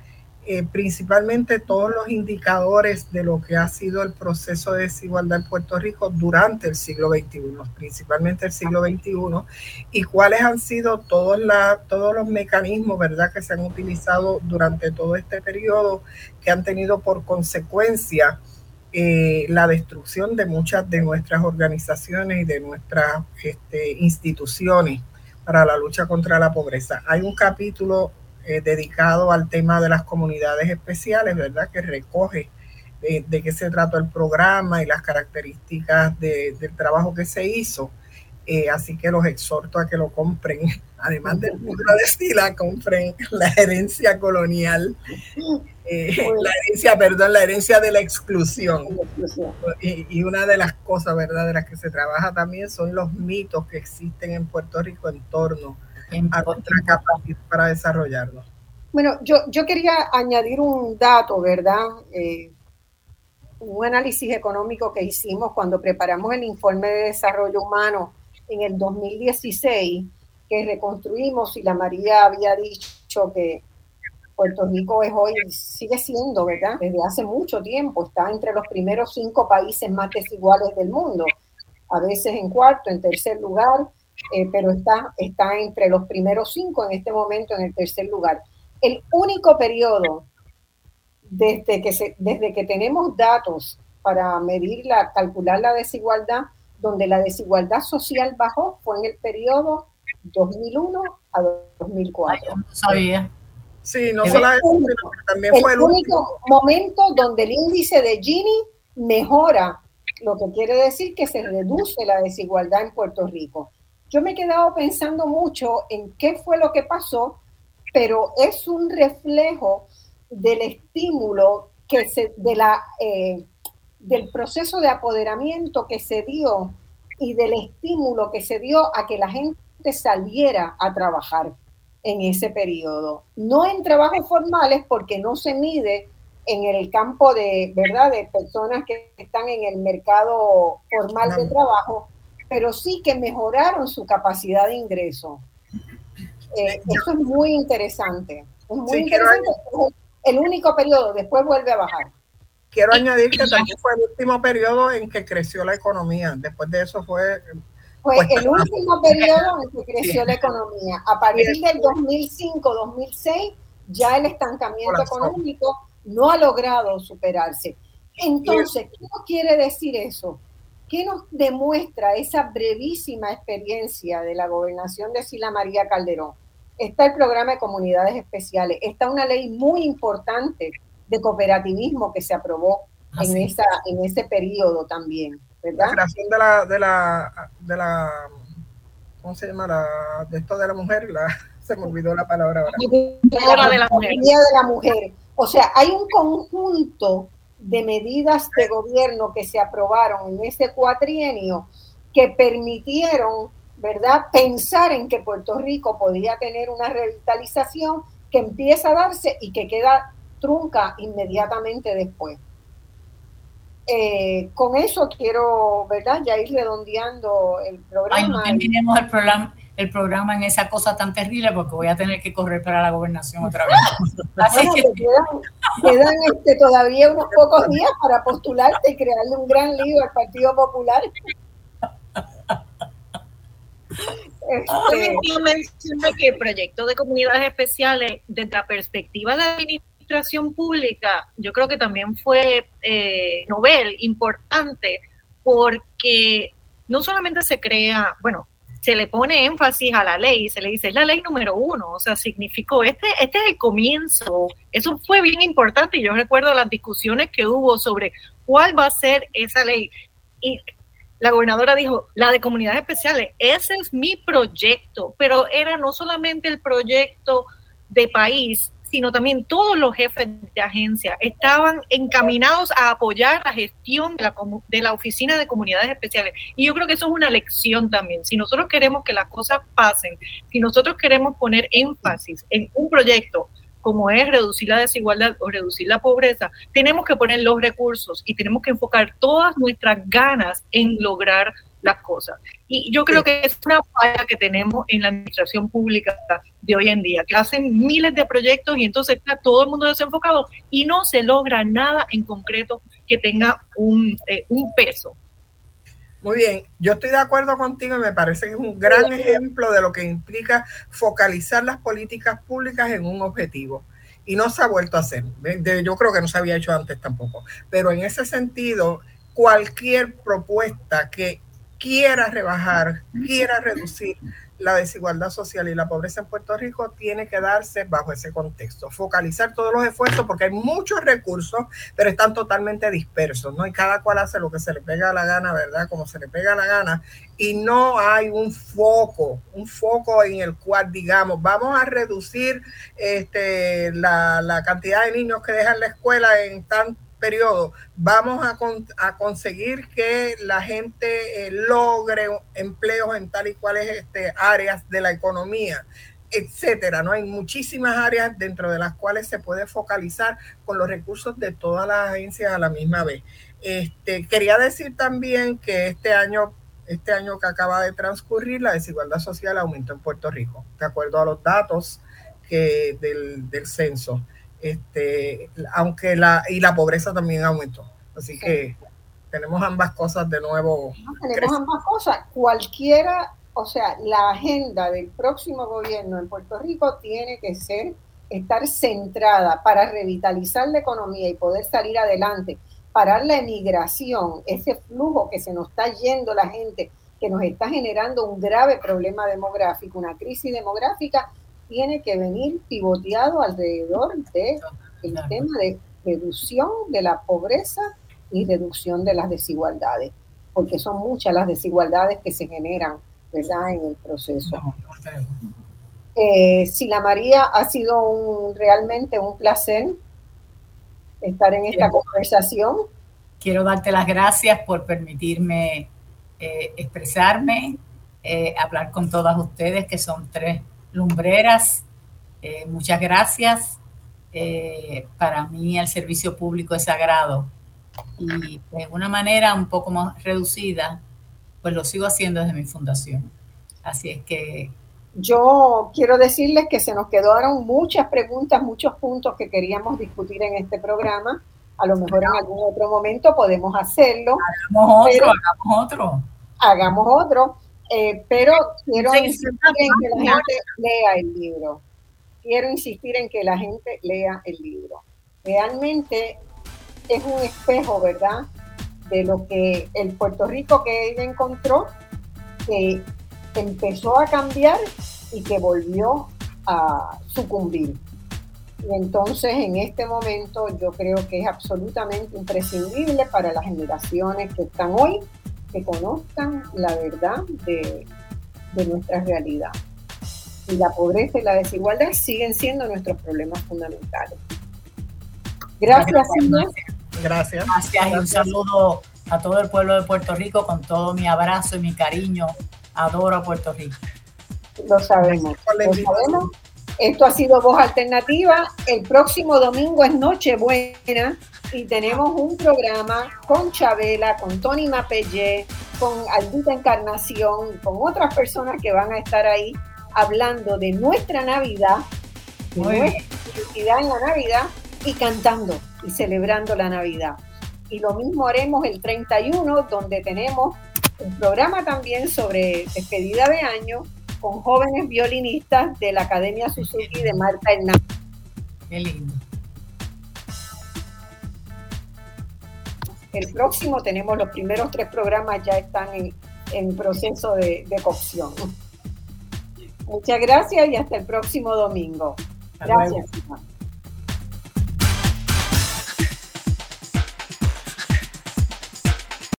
eh, principalmente todos los indicadores de lo que ha sido el proceso de desigualdad en Puerto Rico durante el siglo XXI, principalmente el siglo XXI, y cuáles han sido todos, todos los mecanismos ¿verdad? que se han utilizado durante todo este periodo que han tenido por consecuencia eh, la destrucción de muchas de nuestras organizaciones y de nuestras este, instituciones para la lucha contra la pobreza. Hay un capítulo eh, dedicado al tema de las comunidades especiales, ¿verdad? Que recoge de, qué se trató el programa y las características del trabajo que se hizo. Eh, así que los exhorto a que lo compren, (laughs) además del libro de Stila, compren la herencia colonial, eh, la herencia, perdón, la herencia de la exclusión. Y, y, una de las cosas, ¿verdad?, de las que se trabaja también son los mitos que existen en Puerto Rico en torno a nuestra capacidad para desarrollarlo. Bueno, yo, yo quería añadir un dato, ¿verdad? Eh, un análisis económico que hicimos cuando preparamos el informe de desarrollo humano en el 2016, que reconstruimos y la María había dicho que Puerto Rico es hoy, sigue siendo, ¿verdad? Desde hace mucho tiempo, está entre los primeros cinco países más desiguales del mundo, a veces en cuarto, en tercer lugar, eh, pero está, está entre los primeros cinco en este momento en el tercer lugar. El único periodo desde que, se, desde que tenemos datos para medir la, calcular la desigualdad, donde la desigualdad social bajó, fue en el periodo 2001 a 2004. no sabía. Sí, no solo también fue el único momento donde el índice de Gini mejora, lo que quiere decir que se reduce la desigualdad en Puerto Rico. Yo me he quedado pensando mucho en qué fue lo que pasó, pero es un reflejo del estímulo que se, de la, eh, del proceso de apoderamiento que se dio y del estímulo que se dio a que la gente saliera a trabajar en ese periodo. No en trabajos formales porque no se mide en el campo de, ¿verdad?, de personas que están en el mercado formal de trabajo, pero sí que mejoraron su capacidad de ingreso. Eh, eso es muy interesante. Es muy interesante el único periodo, después vuelve a bajar. Quiero añadir que también fue el último periodo en que creció la economía. Después de eso fue... Fue el último periodo en que creció la economía. A partir del 2005-2006, ya el estancamiento económico no ha logrado superarse. Entonces, ¿qué quiere decir eso? ¿Qué nos demuestra esa brevísima experiencia de la gobernación de Sila María Calderón? está el programa de comunidades especiales, está una ley muy importante de cooperativismo que se aprobó ah, en, esa, en ese periodo también, ¿verdad? La creación de la, de la, de la ¿cómo se llama? La, de esto de la mujer, la, (laughs) se me olvidó la palabra ahora. La de la, mujer. de la mujer. O sea, hay un conjunto de medidas de gobierno que se aprobaron en ese cuatrienio que permitieron ¿verdad? Pensar en que Puerto Rico podía tener una revitalización que empieza a darse y que queda trunca inmediatamente después. Eh, con eso quiero, ¿verdad? Ya ir redondeando el programa. Ay, no terminemos el programa, el programa en esa cosa tan terrible porque voy a tener que correr para la gobernación otra vez. (laughs) Así que... quedan, este, todavía unos pocos días para postularte y crearle un gran lío al Partido Popular. Este, yo mencioné que el proyecto de comunidades especiales, desde la perspectiva de administración pública, yo creo que también fue eh, novel, importante, porque no solamente se crea, bueno, se le pone énfasis a la ley, se le dice, es la ley número uno, o sea, significó, este, este es el comienzo, eso fue bien importante y yo recuerdo las discusiones que hubo sobre cuál va a ser esa ley. Y la gobernadora dijo, la de comunidades especiales, ese es mi proyecto, pero era no solamente el proyecto de país, sino también todos los jefes de agencia estaban encaminados a apoyar la gestión de la, de la Oficina de Comunidades Especiales. Y yo creo que eso es una lección también. Si nosotros queremos que las cosas pasen, si nosotros queremos poner énfasis en un proyecto como es reducir la desigualdad o reducir la pobreza, tenemos que poner los recursos y tenemos que enfocar todas nuestras ganas en lograr las cosas. Y yo creo que es una falla que tenemos en la administración pública de hoy en día, que hacen miles de proyectos y entonces está todo el mundo desenfocado y no se logra nada en concreto que tenga un, eh, un peso. Muy bien, yo estoy de acuerdo contigo y me parece que es un gran ejemplo de lo que implica focalizar las políticas públicas en un objetivo. Y no se ha vuelto a hacer. Yo creo que no se había hecho antes tampoco. Pero en ese sentido, cualquier propuesta que quiera rebajar, quiera reducir la desigualdad social y la pobreza en Puerto Rico tiene que darse bajo ese contexto, focalizar todos los esfuerzos porque hay muchos recursos, pero están totalmente dispersos, ¿no? Y cada cual hace lo que se le pega la gana, ¿verdad? Como se le pega la gana, y no hay un foco, un foco en el cual digamos, vamos a reducir este, la, la cantidad de niños que dejan la escuela en tan periodo vamos a, conseguir que la gente eh, logre empleos en tal y cuales este, áreas de la economía etcétera, ¿no? Hay muchísimas áreas dentro de las cuales se puede focalizar con los recursos de todas las agencias a la misma vez. Este, quería decir también que este año, este año que acaba de transcurrir, la desigualdad social aumentó en Puerto Rico, de acuerdo a los datos del censo. Este, aunque la, y la pobreza también aumentó. Así que tenemos ambas cosas de nuevo. tenemos ambas cosas. Cualquiera o sea, la agenda del próximo gobierno en Puerto Rico tiene que ser estar centrada para revitalizar la economía y poder salir adelante, parar la emigración, ese flujo que se nos está yendo la gente, que nos está generando un grave problema demográfico, una crisis demográfica, tiene que venir pivoteado alrededor del tema de reducción de la pobreza y reducción de las desigualdades, porque son muchas las desigualdades que se generan ¿verdad? en el proceso. Eh, Sila María, ha sido un, realmente un placer estar en esta conversación. Quiero darte las gracias por permitirme eh, expresarme, eh, hablar con todas ustedes, que son tres lumbreras. Eh, muchas gracias. para mí el servicio público es sagrado y de una manera un poco más reducida, pues lo sigo haciendo desde mi fundación. Así es que... Yo quiero decirles que se nos quedaron muchas preguntas, muchos puntos que queríamos discutir en este programa. A lo mejor en algún otro momento podemos hacerlo. Hagamos otro, hagamos otro. Hagamos otro. Eh, pero quiero insistir en que la gente lea el libro. Quiero insistir en que la gente lea el libro. Realmente es un espejo, ¿verdad? de lo que el Puerto Rico que ella encontró, que empezó a cambiar y que volvió a sucumbir. Y entonces en este momento yo creo que es absolutamente imprescindible para las generaciones que están hoy que conozcan la verdad de, nuestra realidad. Y la pobreza y la desigualdad siguen siendo nuestros problemas fundamentales. Gracias, Gracias. Gracias. Gracias y un saludo a todo el pueblo de Puerto Rico con todo mi abrazo y mi cariño. Adoro a Puerto Rico. Lo sabemos. Lo sabemos. Esto ha sido Voz Alternativa. El próximo domingo es Nochebuena y tenemos un programa con Chabela, con Tony Mapellé, con Aldita Encarnación, con otras personas que van a estar ahí hablando de nuestra Navidad, de nuestra felicidad en la Navidad y cantando y celebrando la Navidad. Y lo mismo haremos el 31, donde tenemos un programa también sobre despedida de año con jóvenes violinistas de la Academia Suzuki de Marta Hernández. Qué lindo. El próximo tenemos los primeros tres programas, ya están en, proceso de, de cocción. Muchas gracias y hasta el próximo domingo. Gracias.